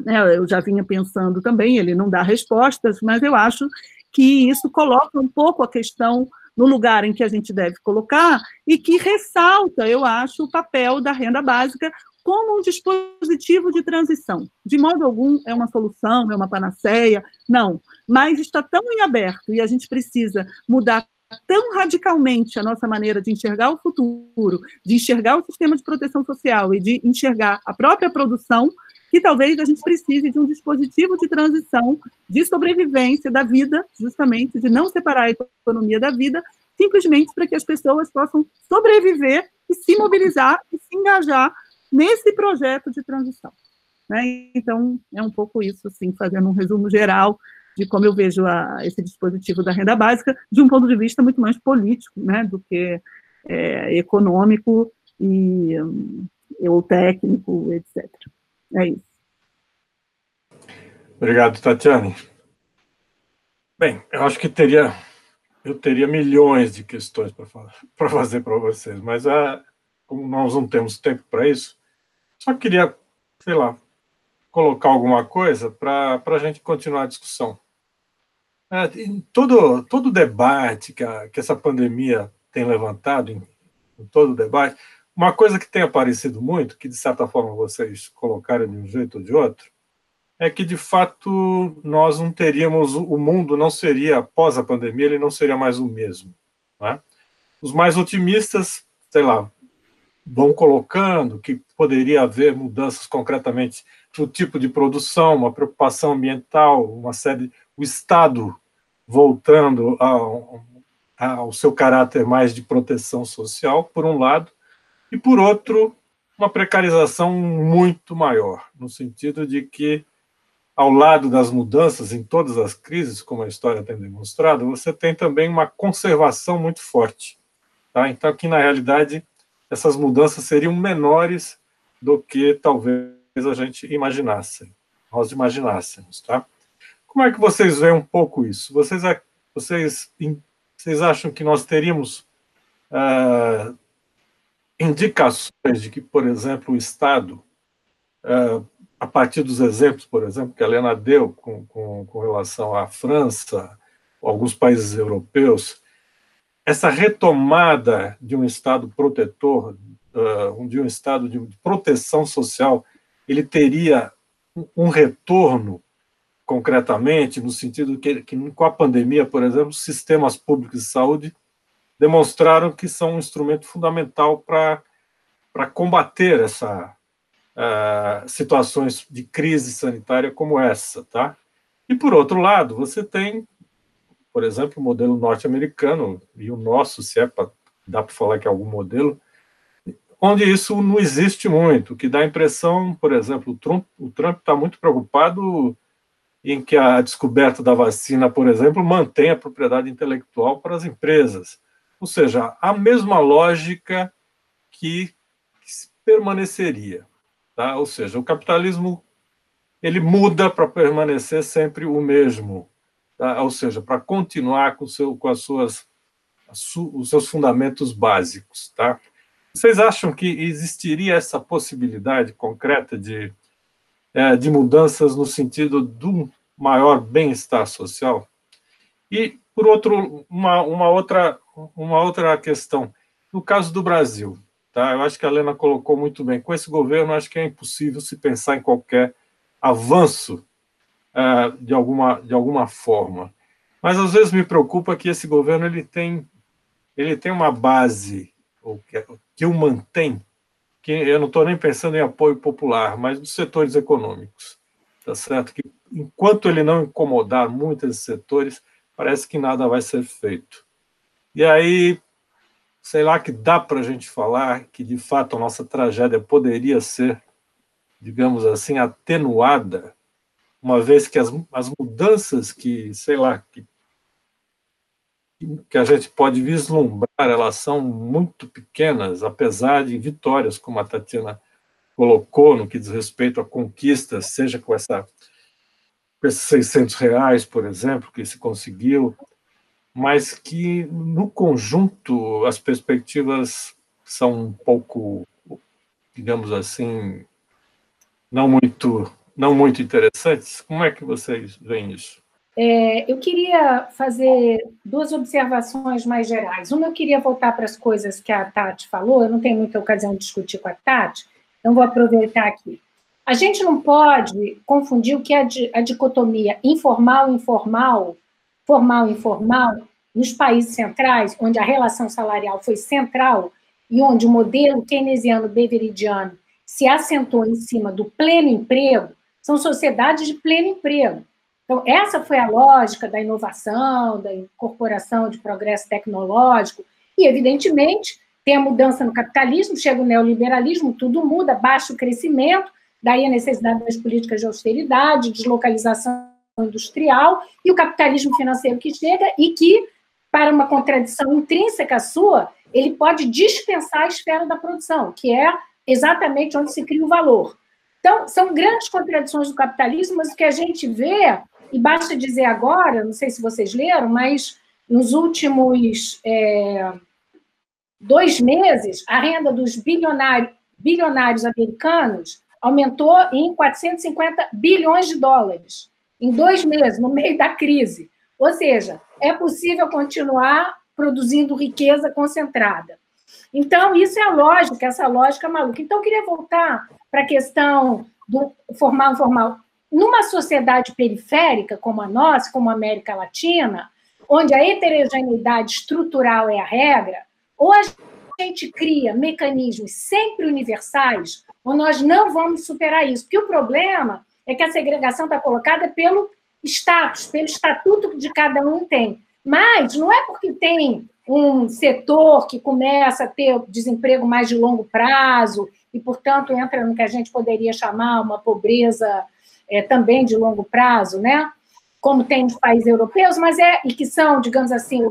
né, eu já vinha pensando também, ele não dá respostas, mas eu acho que isso coloca um pouco a questão no lugar em que a gente deve colocar e que ressalta, eu acho, o papel da renda básica como um dispositivo de transição. De modo algum é uma solução, é uma panaceia, não. Mas está tão em aberto e a gente precisa mudar tão radicalmente a nossa maneira de enxergar o futuro, de enxergar o sistema de proteção social e de enxergar a própria produção, que talvez a gente precise de um dispositivo de transição, de sobrevivência da vida, justamente, de não separar a economia da vida, simplesmente para que as pessoas possam sobreviver e se mobilizar e se engajar nesse projeto de transição. Né? Então, é um pouco isso, assim, fazendo um resumo geral de como eu vejo a, esse dispositivo da renda básica de um ponto de vista muito mais político, né, do que é, econômico e, ou técnico, etc. É isso. Obrigado, Tatiane. Bem, eu acho que teria eu teria milhões de questões para [laughs] fazer para vocês, mas é, como nós não temos tempo para isso, só queria, sei lá, colocar alguma coisa para a gente continuar a discussão. É, todo, todo debate que, a, que essa pandemia tem levantado, em, em todo debate, uma coisa que tem aparecido muito, que de certa forma vocês colocaram de um jeito ou de outro, é que de fato nós não teríamos, o mundo não seria, após a pandemia, ele não seria mais o mesmo. Né? Os mais otimistas, sei lá, vão colocando que poderia haver mudanças concretamente no tipo de produção, uma preocupação ambiental, uma série, o Estado voltando ao, ao seu caráter mais de proteção social, por um lado, e por outro, uma precarização muito maior, no sentido de que, ao lado das mudanças em todas as crises, como a história tem demonstrado, você tem também uma conservação muito forte. Tá? Então, aqui, na realidade, essas mudanças seriam menores do que talvez a gente imaginasse, nós imaginássemos. Tá? Como é que vocês veem um pouco isso? Vocês, vocês, vocês acham que nós teríamos uh, indicações de que, por exemplo, o Estado, uh, a partir dos exemplos, por exemplo, que a Helena deu com, com, com relação à França, alguns países europeus, essa retomada de um Estado protetor, uh, de um Estado de proteção social, ele teria um retorno concretamente, no sentido que, que com a pandemia, por exemplo, sistemas públicos de saúde demonstraram que são um instrumento fundamental para combater essa uh, situações de crise sanitária como essa, tá? E por outro lado, você tem, por exemplo, o modelo norte-americano e o nosso, se é para dá para falar que é algum modelo, onde isso não existe muito, que dá a impressão, por exemplo, o Trump está muito preocupado em que a descoberta da vacina, por exemplo, mantém a propriedade intelectual para as empresas. Ou seja, a mesma lógica que, que permaneceria. Tá? Ou seja, o capitalismo ele muda para permanecer sempre o mesmo. Tá? Ou seja, para continuar com, seu, com as suas, os seus fundamentos básicos. Tá? Vocês acham que existiria essa possibilidade concreta de é, de mudanças no sentido do maior bem-estar social. E, por outro, uma, uma, outra, uma outra questão. No caso do Brasil, tá? eu acho que a Helena colocou muito bem, com esse governo, acho que é impossível se pensar em qualquer avanço é, de, alguma, de alguma forma. Mas, às vezes, me preocupa que esse governo ele tem, ele tem uma base, ou que, que o mantém, que eu não estou nem pensando em apoio popular, mas dos setores econômicos, tá certo? Que enquanto ele não incomodar muito esses setores, parece que nada vai ser feito. E aí, sei lá que dá para a gente falar que de fato a nossa tragédia poderia ser, digamos assim, atenuada, uma vez que as, as mudanças que, sei lá, que que a gente pode vislumbrar, elas são muito pequenas, apesar de vitórias, como a Tatiana colocou, no que diz respeito a conquistas, seja com, essa, com esses 600 reais, por exemplo, que se conseguiu, mas que, no conjunto, as perspectivas são um pouco, digamos assim, não muito, não muito interessantes. Como é que vocês veem isso? É, eu queria fazer duas observações mais gerais. Uma, eu queria voltar para as coisas que a Tati falou, eu não tenho muita ocasião de discutir com a Tati, então vou aproveitar aqui. A gente não pode confundir o que é a dicotomia informal-informal, formal-informal, nos países centrais, onde a relação salarial foi central e onde o modelo keynesiano beveridiano se assentou em cima do pleno emprego, são sociedades de pleno emprego. Então, essa foi a lógica da inovação, da incorporação de progresso tecnológico, e, evidentemente, tem a mudança no capitalismo, chega o neoliberalismo, tudo muda, baixa o crescimento, daí a necessidade das políticas de austeridade, deslocalização industrial, e o capitalismo financeiro que chega e que, para uma contradição intrínseca sua, ele pode dispensar a esfera da produção, que é exatamente onde se cria o valor. Então, são grandes contradições do capitalismo, mas o que a gente vê, e basta dizer agora, não sei se vocês leram, mas nos últimos é, dois meses, a renda dos bilionários, bilionários americanos aumentou em 450 bilhões de dólares em dois meses, no meio da crise. Ou seja, é possível continuar produzindo riqueza concentrada. Então, isso é a lógica, essa lógica maluca. Então, eu queria voltar para a questão do formal informal. Numa sociedade periférica como a nossa, como a América Latina, onde a heterogeneidade estrutural é a regra, ou a gente cria mecanismos sempre universais, ou nós não vamos superar isso. Porque o problema é que a segregação está colocada pelo status, pelo estatuto que de cada um tem. Mas não é porque tem um setor que começa a ter desemprego mais de longo prazo e, portanto, entra no que a gente poderia chamar uma pobreza é, também de longo prazo, né? Como tem nos países europeus, mas é e que são, digamos assim,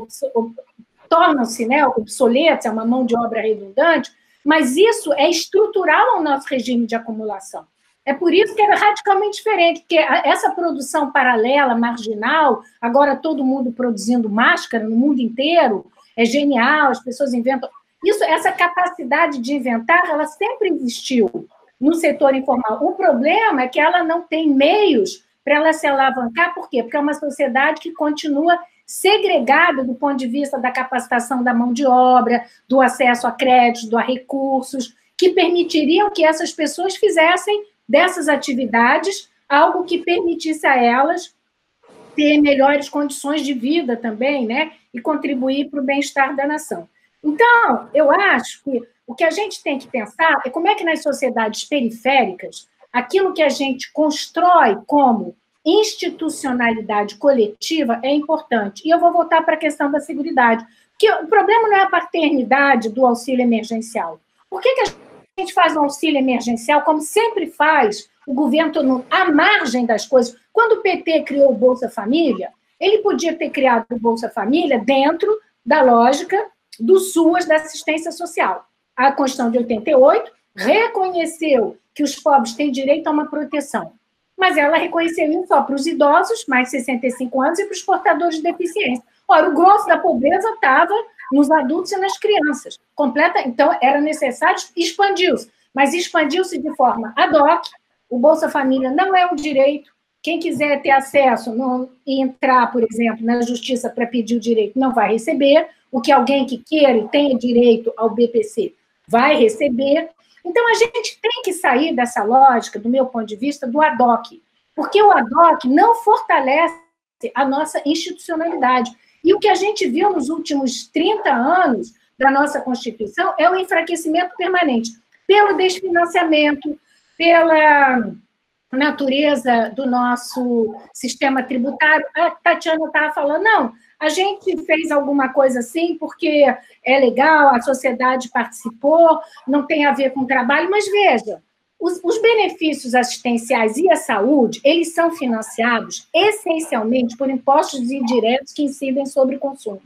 tornam-se né, obsoletos, é uma mão de obra redundante, mas isso é estrutural ao nosso regime de acumulação. É por isso que é radicalmente diferente, porque essa produção paralela, marginal, agora todo mundo produzindo máscara no mundo inteiro, é genial, as pessoas inventam. Isso, essa capacidade de inventar, ela sempre existiu no setor informal. O problema é que ela não tem meios para ela se alavancar, por quê? Porque é uma sociedade que continua segregada do ponto de vista da capacitação da mão de obra, do acesso a créditos, a recursos, que permitiriam que essas pessoas fizessem dessas atividades algo que permitisse a elas ter melhores condições de vida também, né? E contribuir para o bem-estar da nação. Então, eu acho que o que a gente tem que pensar é como é que nas sociedades periféricas, aquilo que a gente constrói como institucionalidade coletiva é importante. E eu vou voltar para a questão da segurança. Porque o problema não é a paternidade do auxílio emergencial. Por que, que a gente faz um auxílio emergencial, como sempre faz o governo à margem das coisas. Quando o PT criou o Bolsa Família, ele podia ter criado o Bolsa Família dentro da lógica do SUAS da assistência social. A Constituição de 88 reconheceu que os pobres têm direito a uma proteção, mas ela reconheceu isso só para os idosos, mais de 65 anos, e para os portadores de deficiência. Ora, o grosso da pobreza estava nos adultos e nas crianças. Completa, então era necessário expandiu-se, mas expandiu-se de forma ad hoc. O Bolsa Família não é um direito. Quem quiser ter acesso não, e entrar, por exemplo, na justiça para pedir o direito, não vai receber. O que alguém que queira e tenha direito ao BPC vai receber. Então, a gente tem que sair dessa lógica, do meu ponto de vista, do ad hoc, porque o ad hoc não fortalece a nossa institucionalidade. E o que a gente viu nos últimos 30 anos da nossa Constituição é o enfraquecimento permanente pelo desfinanciamento, pela natureza do nosso sistema tributário. A Tatiana estava falando, não, a gente fez alguma coisa assim porque é legal, a sociedade participou, não tem a ver com o trabalho, mas veja, os, os, benefícios assistenciais e a saúde, eles são financiados essencialmente por impostos indiretos que incidem sobre o consumo.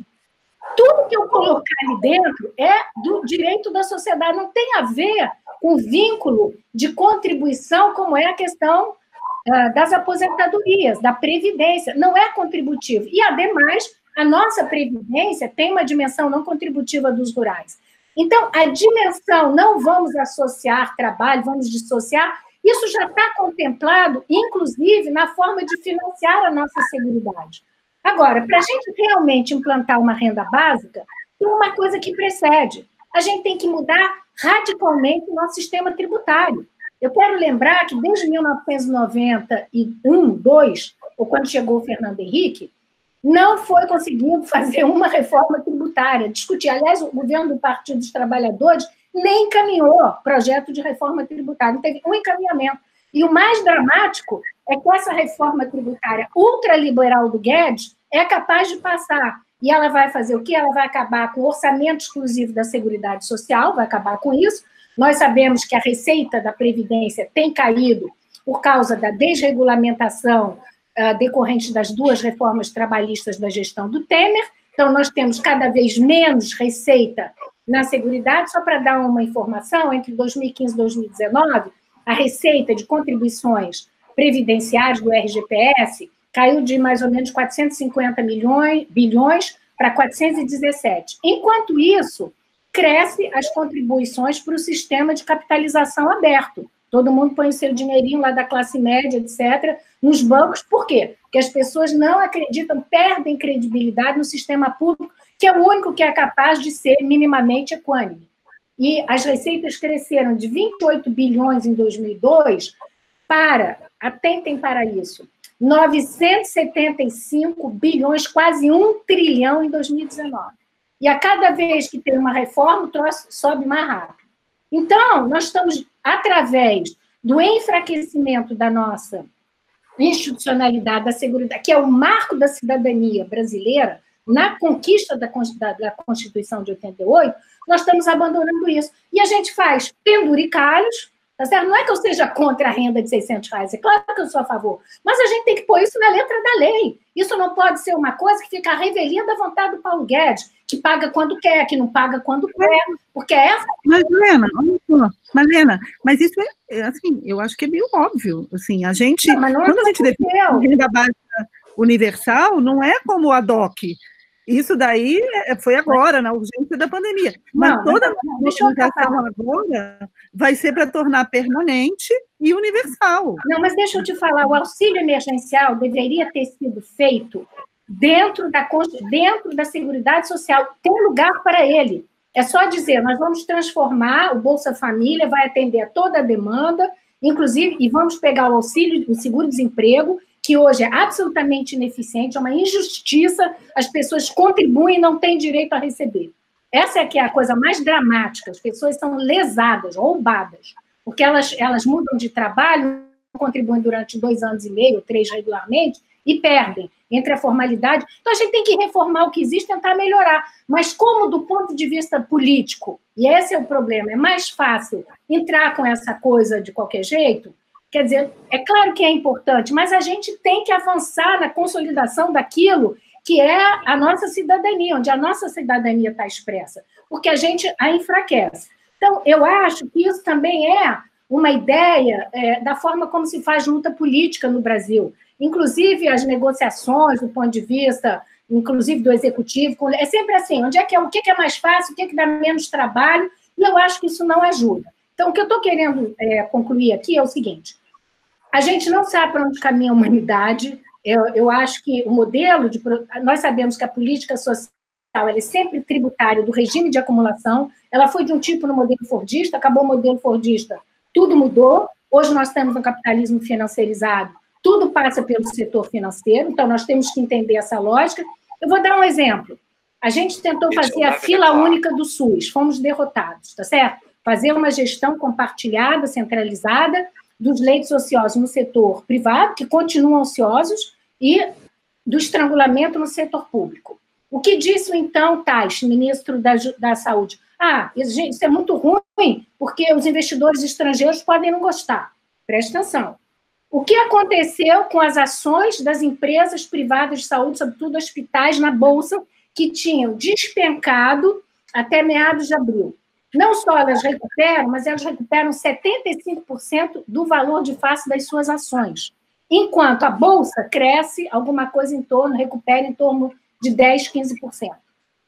Tudo que eu colocar ali dentro é do direito da sociedade, não tem a ver com vínculo de contribuição, como é a questão uh, das aposentadorias, da previdência, não é contributivo. E, ademais, a nossa previdência tem uma dimensão não contributiva dos rurais. Então, a dimensão não vamos associar trabalho, vamos dissociar, isso já está contemplado, inclusive, na forma de financiar a nossa seguridade. Agora, para a gente realmente implantar uma renda básica, tem uma coisa que precede. A gente tem que mudar radicalmente o nosso sistema tributário. Eu quero lembrar que desde 1991, 2, ou quando chegou o Fernando Henrique, não foi conseguido fazer uma reforma tributária, discutir. Aliás, o governo do Partido dos Trabalhadores nem encaminhou projeto de reforma tributária, não teve um encaminhamento. E o mais dramático é que essa reforma tributária ultraliberal do Guedes é capaz de passar. E ela vai fazer o quê? Ela vai acabar com o orçamento exclusivo da Seguridade Social, vai acabar com isso. Nós sabemos que a receita da Previdência tem caído por causa da desregulamentação uh, decorrentes das duas reformas trabalhistas da gestão do Temer. Então, nós temos cada vez menos receita na Seguridade, só para dar uma informação, entre 2015 e 2019, a receita de contribuições previdenciárias do RGPS caiu de mais ou menos 450 milhões, bilhões para 417. Enquanto isso, cresce as contribuições para o sistema de capitalização aberto. Todo mundo põe o seu dinheirinho lá da classe média, etc., nos bancos. Por quê? Porque as pessoas não acreditam, perdem credibilidade no sistema público, que é o único que é capaz de ser minimamente equânime. E as receitas cresceram de 28 bilhões em 2002 para, atentem para isso, 975 bilhões, quase um trilhão em 2019. E a cada vez que tem uma reforma, o troço sobe mais rápido. Então, nós estamos, através do enfraquecimento da nossa institucionalidade da segurança, que é o marco da cidadania brasileira, na conquista da, Constituição de 88, nós estamos abandonando isso. E a gente faz penduricalhos, Tá certo? Não é que eu seja contra a renda de 600 reais, é claro que eu sou a favor, mas a gente tem que pôr isso na letra da lei. Isso não pode ser uma coisa que fica a revelia da vontade do Paulo Guedes, que paga quando quer, que não paga quando quer, porque é essa. Mas, Lena, mas, Lena, mas isso é, assim, eu acho que é meio óbvio. Assim, a gente, não, não é quando a gente define a renda básica universal, não é como a DOC isso daí é, foi agora, na urgência da pandemia. Mas não, toda a modificação agora vai ser para tornar permanente e universal. Não, mas deixa eu te falar, o auxílio emergencial deveria ter sido feito dentro da, dentro da Seguridade Social. Tem lugar para ele. É só dizer, nós vamos transformar o Bolsa Família, vai atender a toda a demanda, inclusive, e vamos pegar o auxílio, o seguro-desemprego, que hoje é absolutamente ineficiente, é uma injustiça, as pessoas contribuem e não têm direito a receber. Essa é que é a coisa mais dramática, as pessoas são lesadas, roubadas, porque elas, elas mudam de trabalho, contribuem durante dois anos e meio, três regularmente, e perdem entre a formalidade. Então, a gente tem que reformar o que existe, tentar melhorar. Mas como, do ponto de vista político, e esse é o problema, é mais fácil entrar com essa coisa de qualquer jeito, Quer dizer, é claro que é importante, mas a gente tem que avançar na consolidação daquilo que é a nossa cidadania, onde a nossa cidadania está expressa, porque a gente a enfraquece. Então, eu acho que isso também é uma ideia é, da forma como se faz luta política no Brasil. Inclusive, as negociações, do ponto de vista, inclusive do executivo, é sempre assim: onde é que é, o que é mais fácil, o que, é que dá menos trabalho, e eu acho que isso não ajuda. Então, o que eu estou querendo é, concluir aqui é o seguinte: a gente não sabe para onde caminha a humanidade. Eu, eu acho que o modelo de. Nós sabemos que a política social é sempre tributária do regime de acumulação. Ela foi de um tipo no modelo Fordista, acabou o modelo Fordista, tudo mudou. Hoje nós temos um capitalismo financeirizado, tudo passa pelo setor financeiro, então nós temos que entender essa lógica. Eu vou dar um exemplo. A gente tentou fazer a fila única do SUS, fomos derrotados, tá certo? Fazer uma gestão compartilhada, centralizada, dos leitos ociosos no setor privado, que continuam ociosos, e do estrangulamento no setor público. O que disse, então, Tais, ministro da, da Saúde? Ah, isso é muito ruim, porque os investidores estrangeiros podem não gostar. Preste atenção. O que aconteceu com as ações das empresas privadas de saúde, sobretudo hospitais, na Bolsa, que tinham despencado até meados de abril? Não só elas recuperam, mas elas recuperam 75% do valor de face das suas ações. Enquanto a bolsa cresce alguma coisa em torno, recupera em torno de 10, 15%.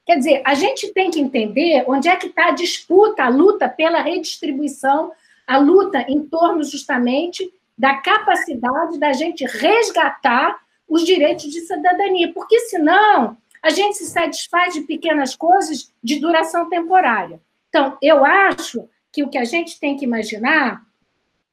Quer dizer, a gente tem que entender onde é que está a disputa, a luta pela redistribuição, a luta em torno justamente da capacidade da gente resgatar os direitos de cidadania, porque senão a gente se satisfaz de pequenas coisas de duração temporária. Então, eu acho que o que a gente tem que imaginar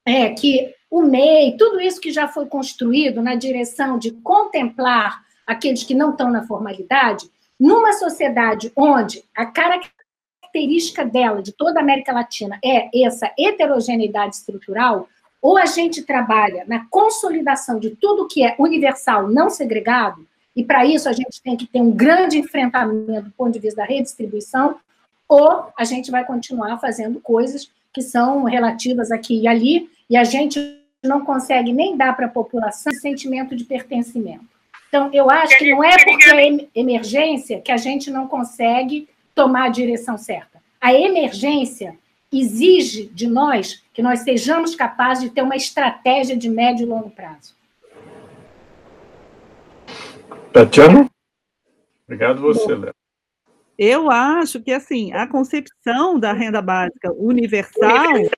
é que o MEI, tudo isso que já foi construído na direção de contemplar aqueles que não estão na formalidade, numa sociedade onde a característica dela, de toda a América Latina, é essa heterogeneidade estrutural, ou a gente trabalha na consolidação de tudo que é universal, não segregado, e para isso a gente tem que ter um grande enfrentamento do ponto de vista da redistribuição, ou a gente vai continuar fazendo coisas que são relativas aqui e ali, e a gente não consegue nem dar para a população esse sentimento de pertencimento. Então, eu acho que não é porque é emergência que a gente não consegue tomar a direção certa. a emergência exige de nós que nós sejamos capazes de ter uma estratégia de médio e longo prazo. Tatiana? Obrigado você, Léo. Eu acho que assim, a concepção da renda básica universal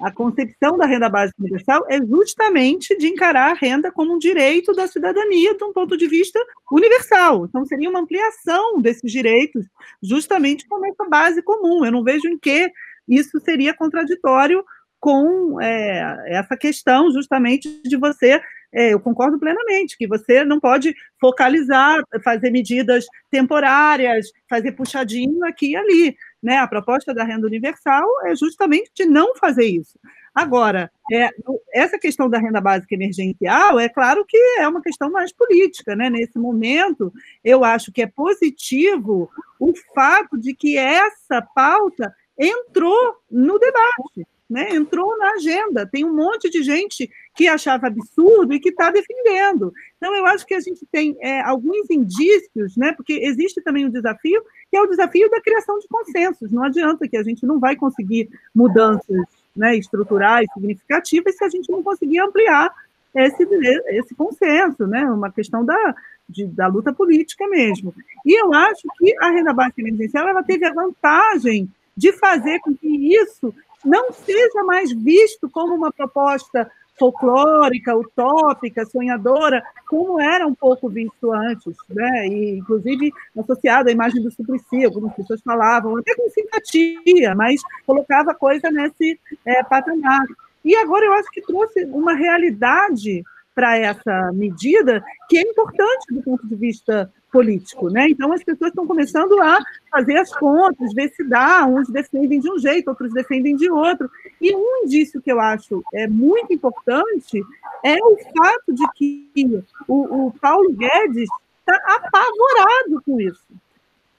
a concepção da renda básica universal é justamente de encarar a renda como um direito da cidadania de um ponto de vista universal. Então, seria uma ampliação desses direitos, justamente como essa base comum. Eu não vejo em que isso seria contraditório com é, essa questão, justamente, de você. É, eu concordo plenamente que você não pode focalizar, fazer medidas temporárias, fazer puxadinho aqui e ali. Né? A proposta da renda universal é justamente de não fazer isso. Agora, é, essa questão da renda básica emergencial, é claro que é uma questão mais política. Né? Nesse momento, eu acho que é positivo o fato de que essa pauta entrou no debate né, entrou na agenda. Tem um monte de gente que achava absurdo e que está defendendo. Então, eu acho que a gente tem é, alguns indícios, né, porque existe também um desafio, que é o desafio da criação de consensos. Não adianta que a gente não vai conseguir mudanças né, estruturais significativas se a gente não conseguir ampliar esse, esse consenso, né, uma questão da, de, da luta política mesmo. E eu acho que a renda básica emergencial ela teve a vantagem de fazer com que isso não seja mais visto como uma proposta folclórica, utópica, sonhadora, como era um pouco visto antes, né? E, inclusive, associado à imagem do Suplicy, algumas pessoas falavam, até com simpatia, mas colocava a coisa nesse é, patamar. E agora eu acho que trouxe uma realidade para essa medida que é importante do ponto de vista político, né? Então as pessoas estão começando a fazer as contas, ver se dá, uns defendem de um jeito, outros defendem de outro. E um indício que eu acho é muito importante é o fato de que o, o Paulo Guedes está apavorado com isso.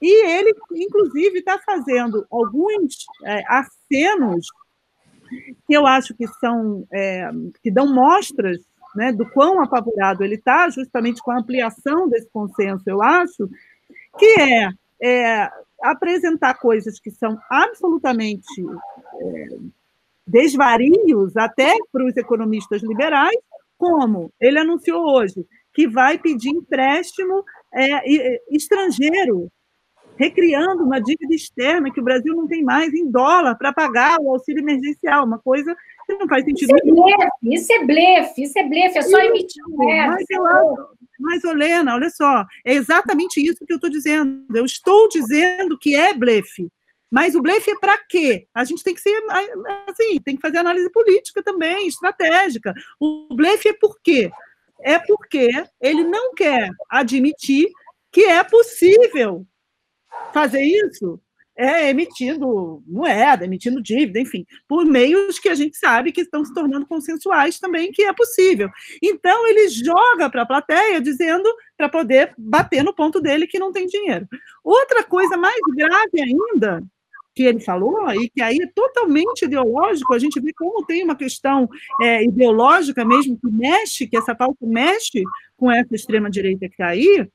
E ele, inclusive, está fazendo alguns é, acenos que eu acho que são é, que dão mostras né, do quão apavorado ele está, justamente com a ampliação desse consenso, eu acho, que é, é apresentar coisas que são absolutamente é, desvarios até para os economistas liberais, como ele anunciou hoje, que vai pedir empréstimo é, estrangeiro, recriando uma dívida externa que o Brasil não tem mais em dólar para pagar o auxílio emergencial, uma coisa não faz sentido. Isso é blefe, isso é blefe, isso é blefe, é só emitir moeda. Mas, acho, mas, Olena, olha só, é exatamente isso que eu estou dizendo. Eu estou dizendo que é blefe. Mas o blefe é para quê? A gente tem que ser assim, tem que fazer análise política também, estratégica. O blefe é por quê? É porque ele não quer admitir que é possível fazer isso é emitindo moeda, emitindo dívida, enfim, por meios que a gente sabe que estão se tornando consensuais também, que é possível. Então, ele joga para a plateia dizendo para poder bater no ponto dele que não tem dinheiro. Outra coisa mais grave ainda, que ele falou, e que aí é totalmente ideológico, a gente vê como tem uma questão é, ideológica mesmo, que mexe, que essa pauta mexe com essa extrema-direita que está aí,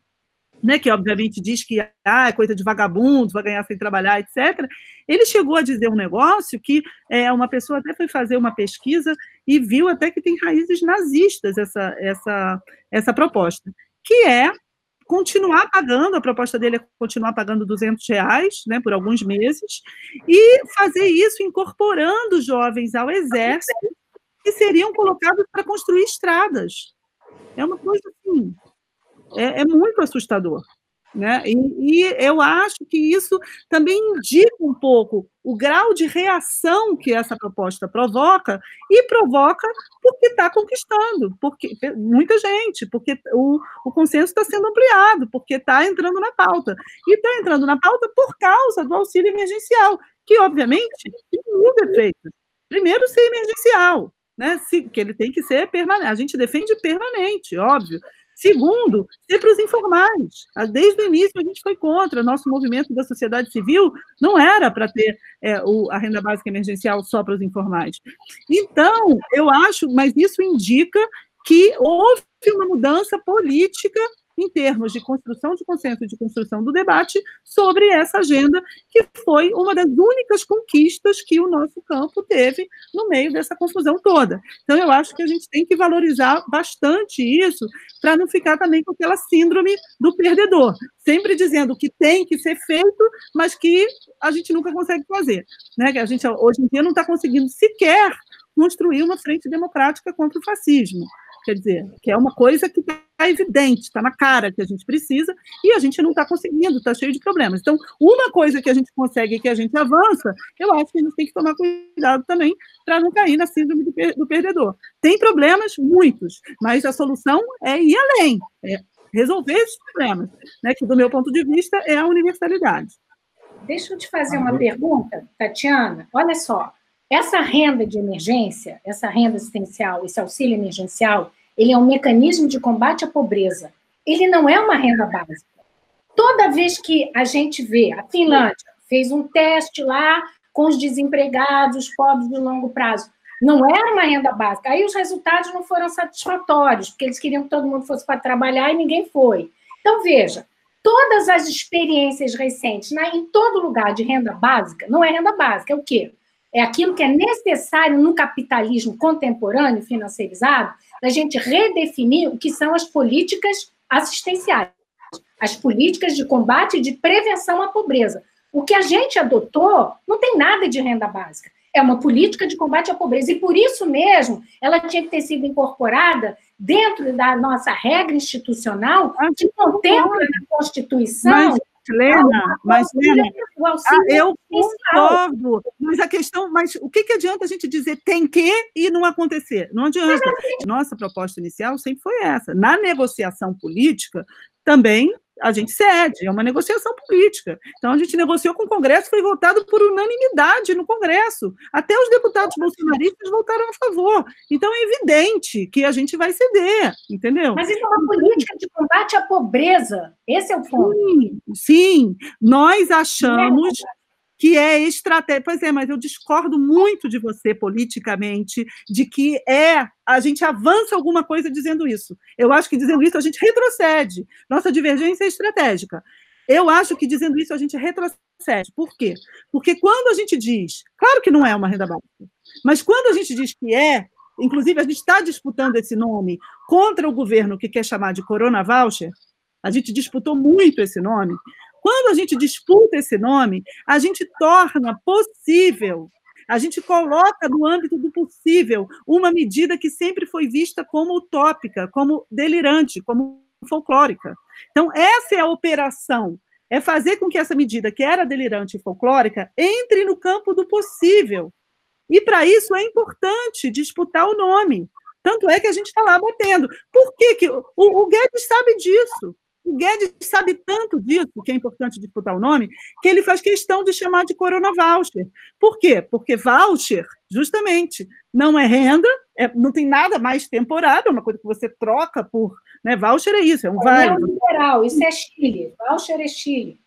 né, que obviamente diz que ah, é coisa de vagabundo, vai ganhar sem trabalhar, etc. Ele chegou a dizer um negócio que é, uma pessoa até foi fazer uma pesquisa e viu até que tem raízes nazistas essa, essa, essa proposta, que é continuar pagando, a proposta dele é continuar pagando 200 reais né, por alguns meses, e fazer isso incorporando jovens ao exército que seriam colocados para construir estradas. É uma coisa assim, é, é muito assustador. Né? E, e, eu acho que isso também indica um pouco o grau de reação que essa proposta provoca, e provoca porque está conquistando, porque muita gente, porque o, o consenso está sendo ampliado, porque está entrando na pauta. E está entrando na pauta por causa do auxílio emergencial, que, obviamente, tem mil defeitos. Primeiro, ser emergencial, né? Se, que ele tem que ser permanente. A gente defende permanente, óbvio. Segundo, ser para os informais. Ah, desde o início a gente foi contra. Nosso movimento da sociedade civil não era para ter é, o, a renda básica emergencial só para os informais. Então, eu acho, mas isso indica que houve uma mudança política em termos de construção de consenso, de construção do debate sobre essa agenda, que foi uma das únicas conquistas que o nosso campo teve no meio dessa confusão toda. Então, eu acho que a gente tem que valorizar bastante isso, para não ficar também com aquela síndrome do perdedor, sempre dizendo que tem que ser feito, mas que a gente nunca consegue fazer. Né? Que a gente, hoje em dia, não está conseguindo sequer construir uma frente democrática contra o fascismo. Quer dizer, que é uma coisa que está evidente, está na cara que a gente precisa, e a gente não está conseguindo, está cheio de problemas. Então, uma coisa que a gente consegue e que a gente avança, eu acho que a gente tem que tomar cuidado também para não cair na síndrome do, per do perdedor. Tem problemas, muitos, mas a solução é ir além, é resolver esses problemas, né, que, do meu ponto de vista, é a universalidade. Deixa eu te fazer uma pergunta, Tatiana. Olha só, essa renda de emergência, essa renda assistencial, esse auxílio emergencial, ele é um mecanismo de combate à pobreza. Ele não é uma renda básica. Toda vez que a gente vê, a Finlândia fez um teste lá com os desempregados, pobres de longo prazo. Não era uma renda básica. Aí os resultados não foram satisfatórios, porque eles queriam que todo mundo fosse para trabalhar e ninguém foi. Então, veja, todas as experiências recentes, né, em todo lugar de renda básica, não é renda básica, é o quê? É aquilo que é necessário no capitalismo contemporâneo financeirizado, da gente redefinir o que são as políticas assistenciais, as políticas de combate e de prevenção à pobreza. O que a gente adotou não tem nada de renda básica. É uma política de combate à pobreza. E por isso mesmo, ela tinha que ter sido incorporada dentro da nossa regra institucional, que contempla na Constituição. Lena, mas Lena, ah, eu concordo. Mas a questão, mas o que, que adianta a gente dizer tem que e não acontecer? Não adianta. Nossa proposta inicial sempre foi essa. Na negociação política, também a gente cede, é uma negociação política. Então, a gente negociou com o Congresso, foi votado por unanimidade no Congresso. Até os deputados bolsonaristas votaram a favor. Então, é evidente que a gente vai ceder, entendeu? Mas isso é uma política de combate à pobreza. Esse é o ponto. Sim, sim. nós achamos que é estratégia. Pois é, mas eu discordo muito de você politicamente, de que é a gente avança alguma coisa dizendo isso. Eu acho que dizendo isso a gente retrocede. Nossa divergência é estratégica. Eu acho que dizendo isso a gente retrocede. Por quê? Porque quando a gente diz, claro que não é uma renda básica, mas quando a gente diz que é, inclusive a gente está disputando esse nome contra o governo que quer chamar de Corona Voucher, a gente disputou muito esse nome, quando a gente disputa esse nome, a gente torna possível, a gente coloca no âmbito do possível uma medida que sempre foi vista como utópica, como delirante, como folclórica. Então, essa é a operação é fazer com que essa medida, que era delirante e folclórica, entre no campo do possível. E para isso é importante disputar o nome. Tanto é que a gente está lá batendo. Por que, que o, o Guedes sabe disso? O Guedes sabe tanto disso, que é importante disputar o nome, que ele faz questão de chamar de Corona Voucher. Por quê? Porque voucher, justamente, não é renda, é, não tem nada mais temporário, é uma coisa que você troca por. Né, voucher é isso, é um vale. É literal, isso é Chile. Voucher é Chile.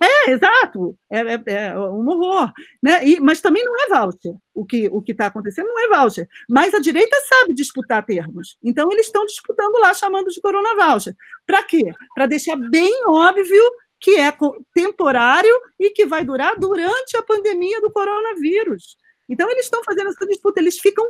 É, exato. É, é, é, um horror. Né? E, mas também não é voucher. O que o está acontecendo não é voucher. Mas a direita sabe disputar termos. Então, eles estão disputando lá, chamando de corona voucher. Para quê? Para deixar bem óbvio que é temporário e que vai durar durante a pandemia do coronavírus. Então, eles estão fazendo essa disputa. Eles ficam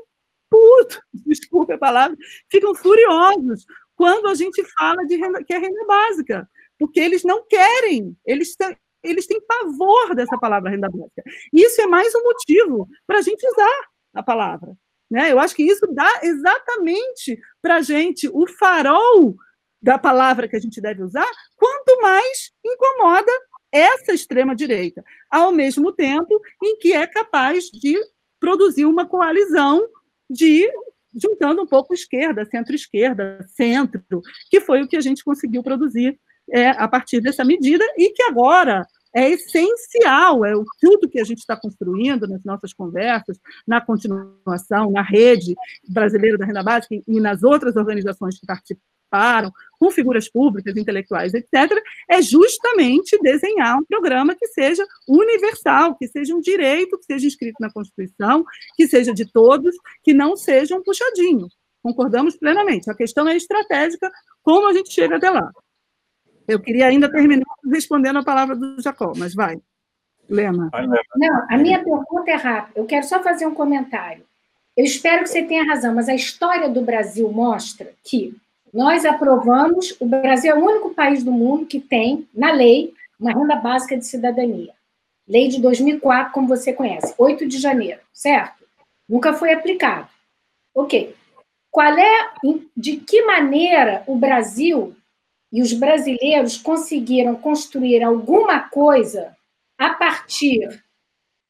putos, [laughs] desculpe a palavra, ficam furiosos quando a gente fala de renda, que é renda básica porque eles não querem, eles, eles têm pavor dessa palavra renda básica. Isso é mais um motivo para a gente usar a palavra. Né? Eu acho que isso dá exatamente para a gente o farol da palavra que a gente deve usar, quanto mais incomoda essa extrema-direita, ao mesmo tempo em que é capaz de produzir uma coalizão de juntando um pouco esquerda, centro-esquerda, centro, que foi o que a gente conseguiu produzir é, a partir dessa medida e que agora é essencial, é o tudo que a gente está construindo nas nossas conversas, na continuação, na rede brasileira da renda básica e nas outras organizações que participaram, com figuras públicas, intelectuais, etc., é justamente desenhar um programa que seja universal, que seja um direito, que seja inscrito na Constituição, que seja de todos, que não seja um puxadinho. Concordamos plenamente. A questão é estratégica, como a gente chega até lá. Eu queria ainda terminar respondendo a palavra do Jacó, mas vai. Lema. Não, a minha pergunta é rápida. Eu quero só fazer um comentário. Eu espero que você tenha razão, mas a história do Brasil mostra que nós aprovamos, o Brasil é o único país do mundo que tem, na lei, uma renda básica de cidadania. Lei de 2004, como você conhece, 8 de janeiro, certo? Nunca foi aplicado. Ok. Qual é, de que maneira o Brasil e os brasileiros conseguiram construir alguma coisa a partir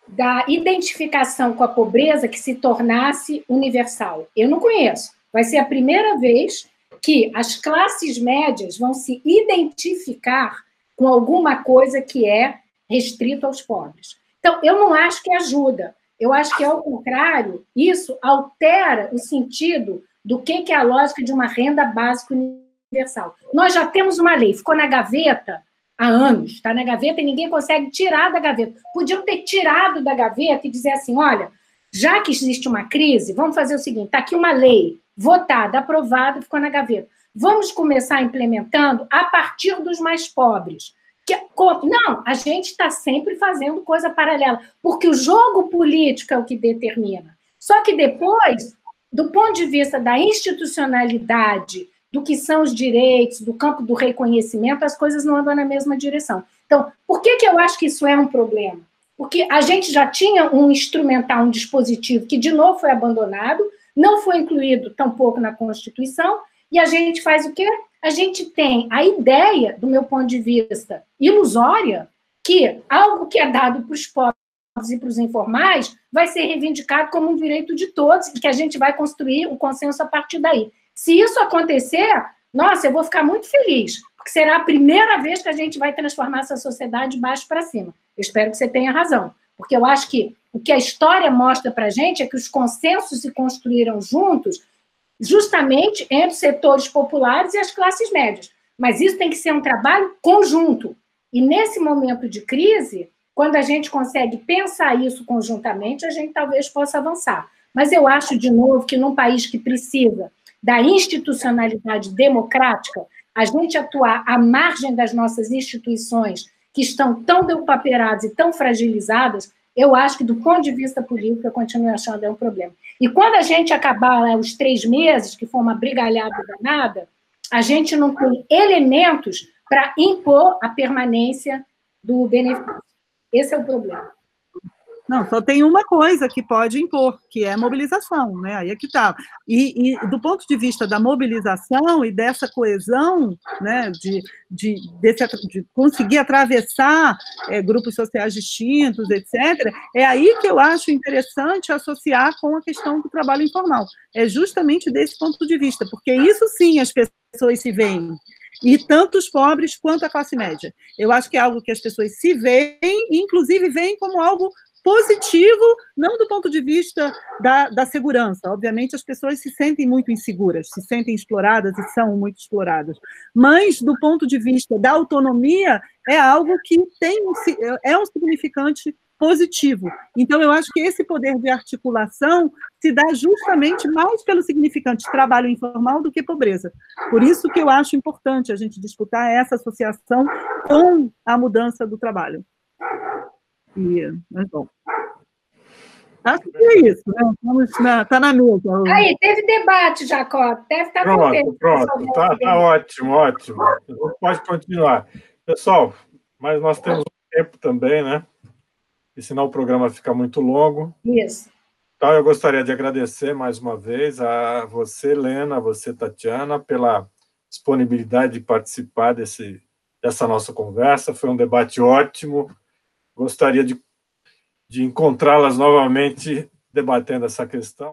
da identificação com a pobreza que se tornasse universal? Eu não conheço. Vai ser a primeira vez que as classes médias vão se identificar com alguma coisa que é restrito aos pobres. Então, eu não acho que ajuda. Eu acho que, ao contrário, isso altera o sentido do que é a lógica de uma renda básica universal. Nós já temos uma lei, ficou na gaveta há anos, está na gaveta e ninguém consegue tirar da gaveta. Podiam ter tirado da gaveta e dizer assim: olha, já que existe uma crise, vamos fazer o seguinte: está aqui uma lei votada, aprovada, ficou na gaveta. Vamos começar implementando a partir dos mais pobres. Que, não, a gente está sempre fazendo coisa paralela, porque o jogo político é o que determina. Só que depois, do ponto de vista da institucionalidade, do que são os direitos, do campo do reconhecimento, as coisas não andam na mesma direção. Então, por que, que eu acho que isso é um problema? Porque a gente já tinha um instrumental, um dispositivo que, de novo, foi abandonado, não foi incluído tampouco na Constituição, e a gente faz o quê? A gente tem a ideia, do meu ponto de vista, ilusória, que algo que é dado para os pobres e para os informais vai ser reivindicado como um direito de todos e que a gente vai construir o um consenso a partir daí. Se isso acontecer, nossa, eu vou ficar muito feliz, porque será a primeira vez que a gente vai transformar essa sociedade de baixo para cima. Eu espero que você tenha razão, porque eu acho que o que a história mostra para a gente é que os consensos se construíram juntos, justamente entre os setores populares e as classes médias. Mas isso tem que ser um trabalho conjunto. E nesse momento de crise, quando a gente consegue pensar isso conjuntamente, a gente talvez possa avançar. Mas eu acho, de novo, que num país que precisa da institucionalidade democrática, a gente atuar à margem das nossas instituições, que estão tão deupaperadas e tão fragilizadas, eu acho que, do ponto de vista político, eu continuo achando é um problema. E quando a gente acabar os três meses, que foi uma brigalhada danada, a gente não tem elementos para impor a permanência do benefício. Esse é o problema. Não, só tem uma coisa que pode impor, que é mobilização, né? Aí é que está. E, e, do ponto de vista da mobilização e dessa coesão, né, de, de, desse, de conseguir atravessar é, grupos sociais distintos, etc., é aí que eu acho interessante associar com a questão do trabalho informal. É justamente desse ponto de vista, porque isso sim as pessoas se veem e tanto os pobres quanto a classe média. Eu acho que é algo que as pessoas se veem, inclusive veem como algo positivo, não do ponto de vista da, da segurança. Obviamente, as pessoas se sentem muito inseguras, se sentem exploradas e são muito exploradas. Mas, do ponto de vista da autonomia, é algo que tem um, é um significante positivo. Então, eu acho que esse poder de articulação se dá justamente mais pelo significante trabalho informal do que pobreza. Por isso que eu acho importante a gente disputar essa associação com a mudança do trabalho. E, mas bom. Acho que é isso, né? Estamos na, tá na mesa. Aí, teve debate, Jacó. Deve estar pronto, contente. Pronto, tá, tá ótimo, ótimo. Pode continuar. Pessoal, mas nós temos um tempo também, né? E senão o programa fica muito longo. Isso. Então, eu gostaria de agradecer mais uma vez a você, Helena, a você, Tatiana, pela disponibilidade de participar desse, dessa nossa conversa. Foi um debate ótimo gostaria de, de encontrá-las novamente debatendo essa questão.